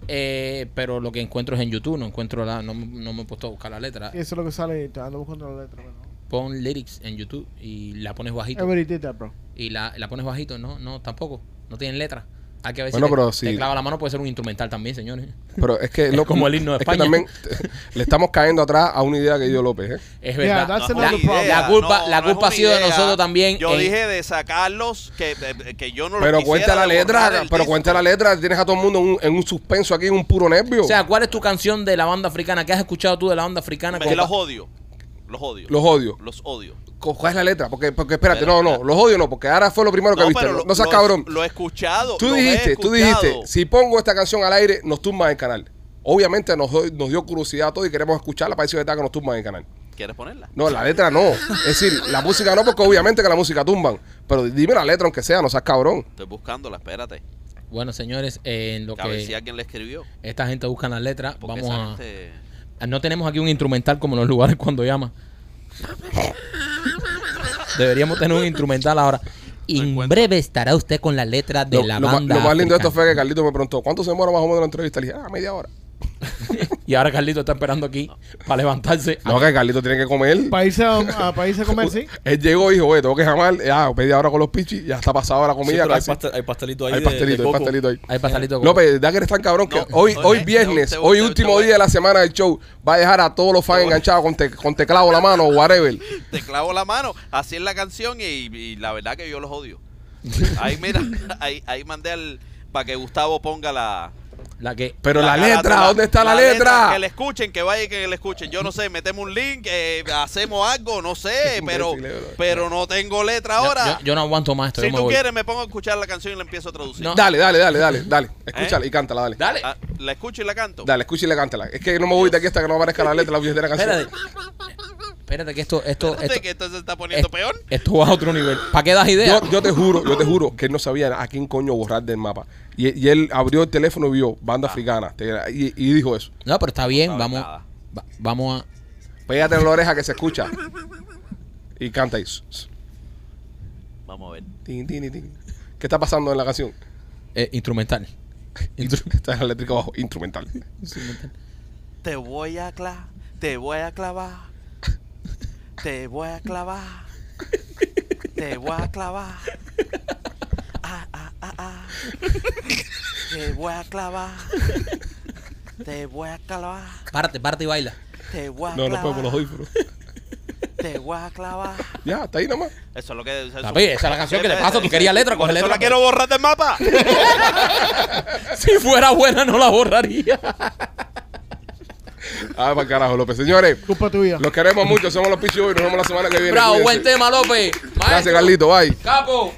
eh, pero lo que encuentro es en YouTube, no encuentro la, no, no me he puesto a buscar la letra. Eso es lo que sale. te Ando buscando la letra. ¿no? Pon lyrics en YouTube y la pones bajito. Did that, bro. Y la, la pones bajito, no, no, tampoco. No tienen letra. Hay que ver Bueno, si te, pero te clava la mano, puede ser un instrumental también, señores. Pero es que Es lo- como el himno de es que también le estamos cayendo atrás a una idea que dio López. ¿eh? Es verdad. No idea, La culpa- no, la no culpa ha sido de nosotros también Yo en- dije de sacarlos, que, que yo no lo Pero cuenta la letra, pero cuenta la letra, tienes a todo el mundo en un, en un suspenso aquí, en un puro nervio. O sea, ¿cuál es tu canción de la banda africana? ¿Qué has escuchado tú de la banda africana? Me- los odio. Los odio. los odio. Los odio. ¿Cuál es la letra? Porque, porque espérate, Pero- no, no, los odio no, porque ahora fue lo primero que No, viste. pero No, lo- no seas lo- cabrón. Lo he escuchado. Tú dijiste, tú dijiste, si pongo esta canción al aire, nos tumban el canal. Obviamente nos, dio- nos dio curiosidad a todos y queremos escucharla para decir que nos tumban el canal. ¿Quieres ponerla? No, la letra no. Es decir, la música no, porque obviamente que la música tumban. Pero dime la letra aunque sea, no seas cabrón. Estoy buscándola, espérate. Bueno, señores, eh, en lo A ver que si alguien le escribió. esta gente busca las letras, Porque vamos a... gente- No tenemos aquí un instrumental como en los lugares cuando llama. Deberíamos tener un instrumental ahora. En encuentro. breve estará usted con la letra de Lo, la lo banda. lo más lindo de esto fue que Carlito me preguntó, ¿cuánto se demora más o menos la entrevista? Le dije, ah, media hora. Y ahora Carlito está esperando aquí para levantarse. No, que Carlito tiene que comer. Para irse a, a, para irse a comer, sí. Él llegó y dijo, oye, tengo que llamar. Ya, media hora con los pichis, ya está pasada la Sí, comida pero hay, pastel- hay pastelito ahí Hay pastelito, de hay pastelito ahí. Hay pastelito. López, da que eres tan cabrón que No, hoy, hoy te- viernes, hoy último día de la semana del show, va a dejar a todos los fans enganchados con, te- con teclado la mano o whatever. Te clavo la mano. Así es la canción y, y la verdad que yo los odio. Ahí, mira, ahí, ahí mandé al. Para que Gustavo ponga la. La que. Pero la, letra, ¿dónde está la, letra? Que le escuchen, que vaya y que le escuchen. Yo no sé, metemos un link, eh, hacemos algo, no sé, pero, eh, pero no tengo letra ahora. yo- yo no aguanto más esto. si yo me tú voy. quieres, me pongo a escuchar la canción y la empiezo a traducir. No. Dale, dale, dale, dale, dale. Escúchala y cántala, dale. Dale. Ah, la escucho y la canto. Dale, escucha y le cántala. Es que no me voy de aquí hasta que no aparezca la letra de la canción. Espérate. Espérate que esto. esto, Espérate, esto, que esto se está poniendo es- peor. esto va a otro nivel. ¿Para qué das idea? Yo, yo te juro, yo te juro que él no sabía a quién coño borrar del mapa. Y, y él abrió el teléfono y vio banda africana. Te- Y, y dijo eso. No, pero está bien. Sabe vamos, nada. va- vamos a. Pégate en la oreja que se escucha. Y canta ahí. Vamos a ver. Tin, tin, tin. ¿Qué está pasando en la canción? eh, instrumental. Instru- Está en la eléctrica abajo, instrumental. instrumental. Te voy a clavar, te voy a clavar, te voy a clavar, te voy a clavar. Ah, ah, ah, ah. Te voy a clavar, te voy a clavar, Párate, párate y baila. te voy a No, no clavar. puedo por los audífonos. te voy a clavar. Ya, está ahí nomás. Eso es lo que. eso- Papi, esa es la canción que te paso. Tú querías letra, Por coge eso letra. la quiero borrar del mapa. Si fuera buena, no la borraría. Ah, para carajo, López. Señores, Culpa tuya. los queremos mucho. Somos los Pichu y nos vemos la semana que viene. Bravo, Cuídense. buen tema, López. Gracias. Carlito. Bye. Capo.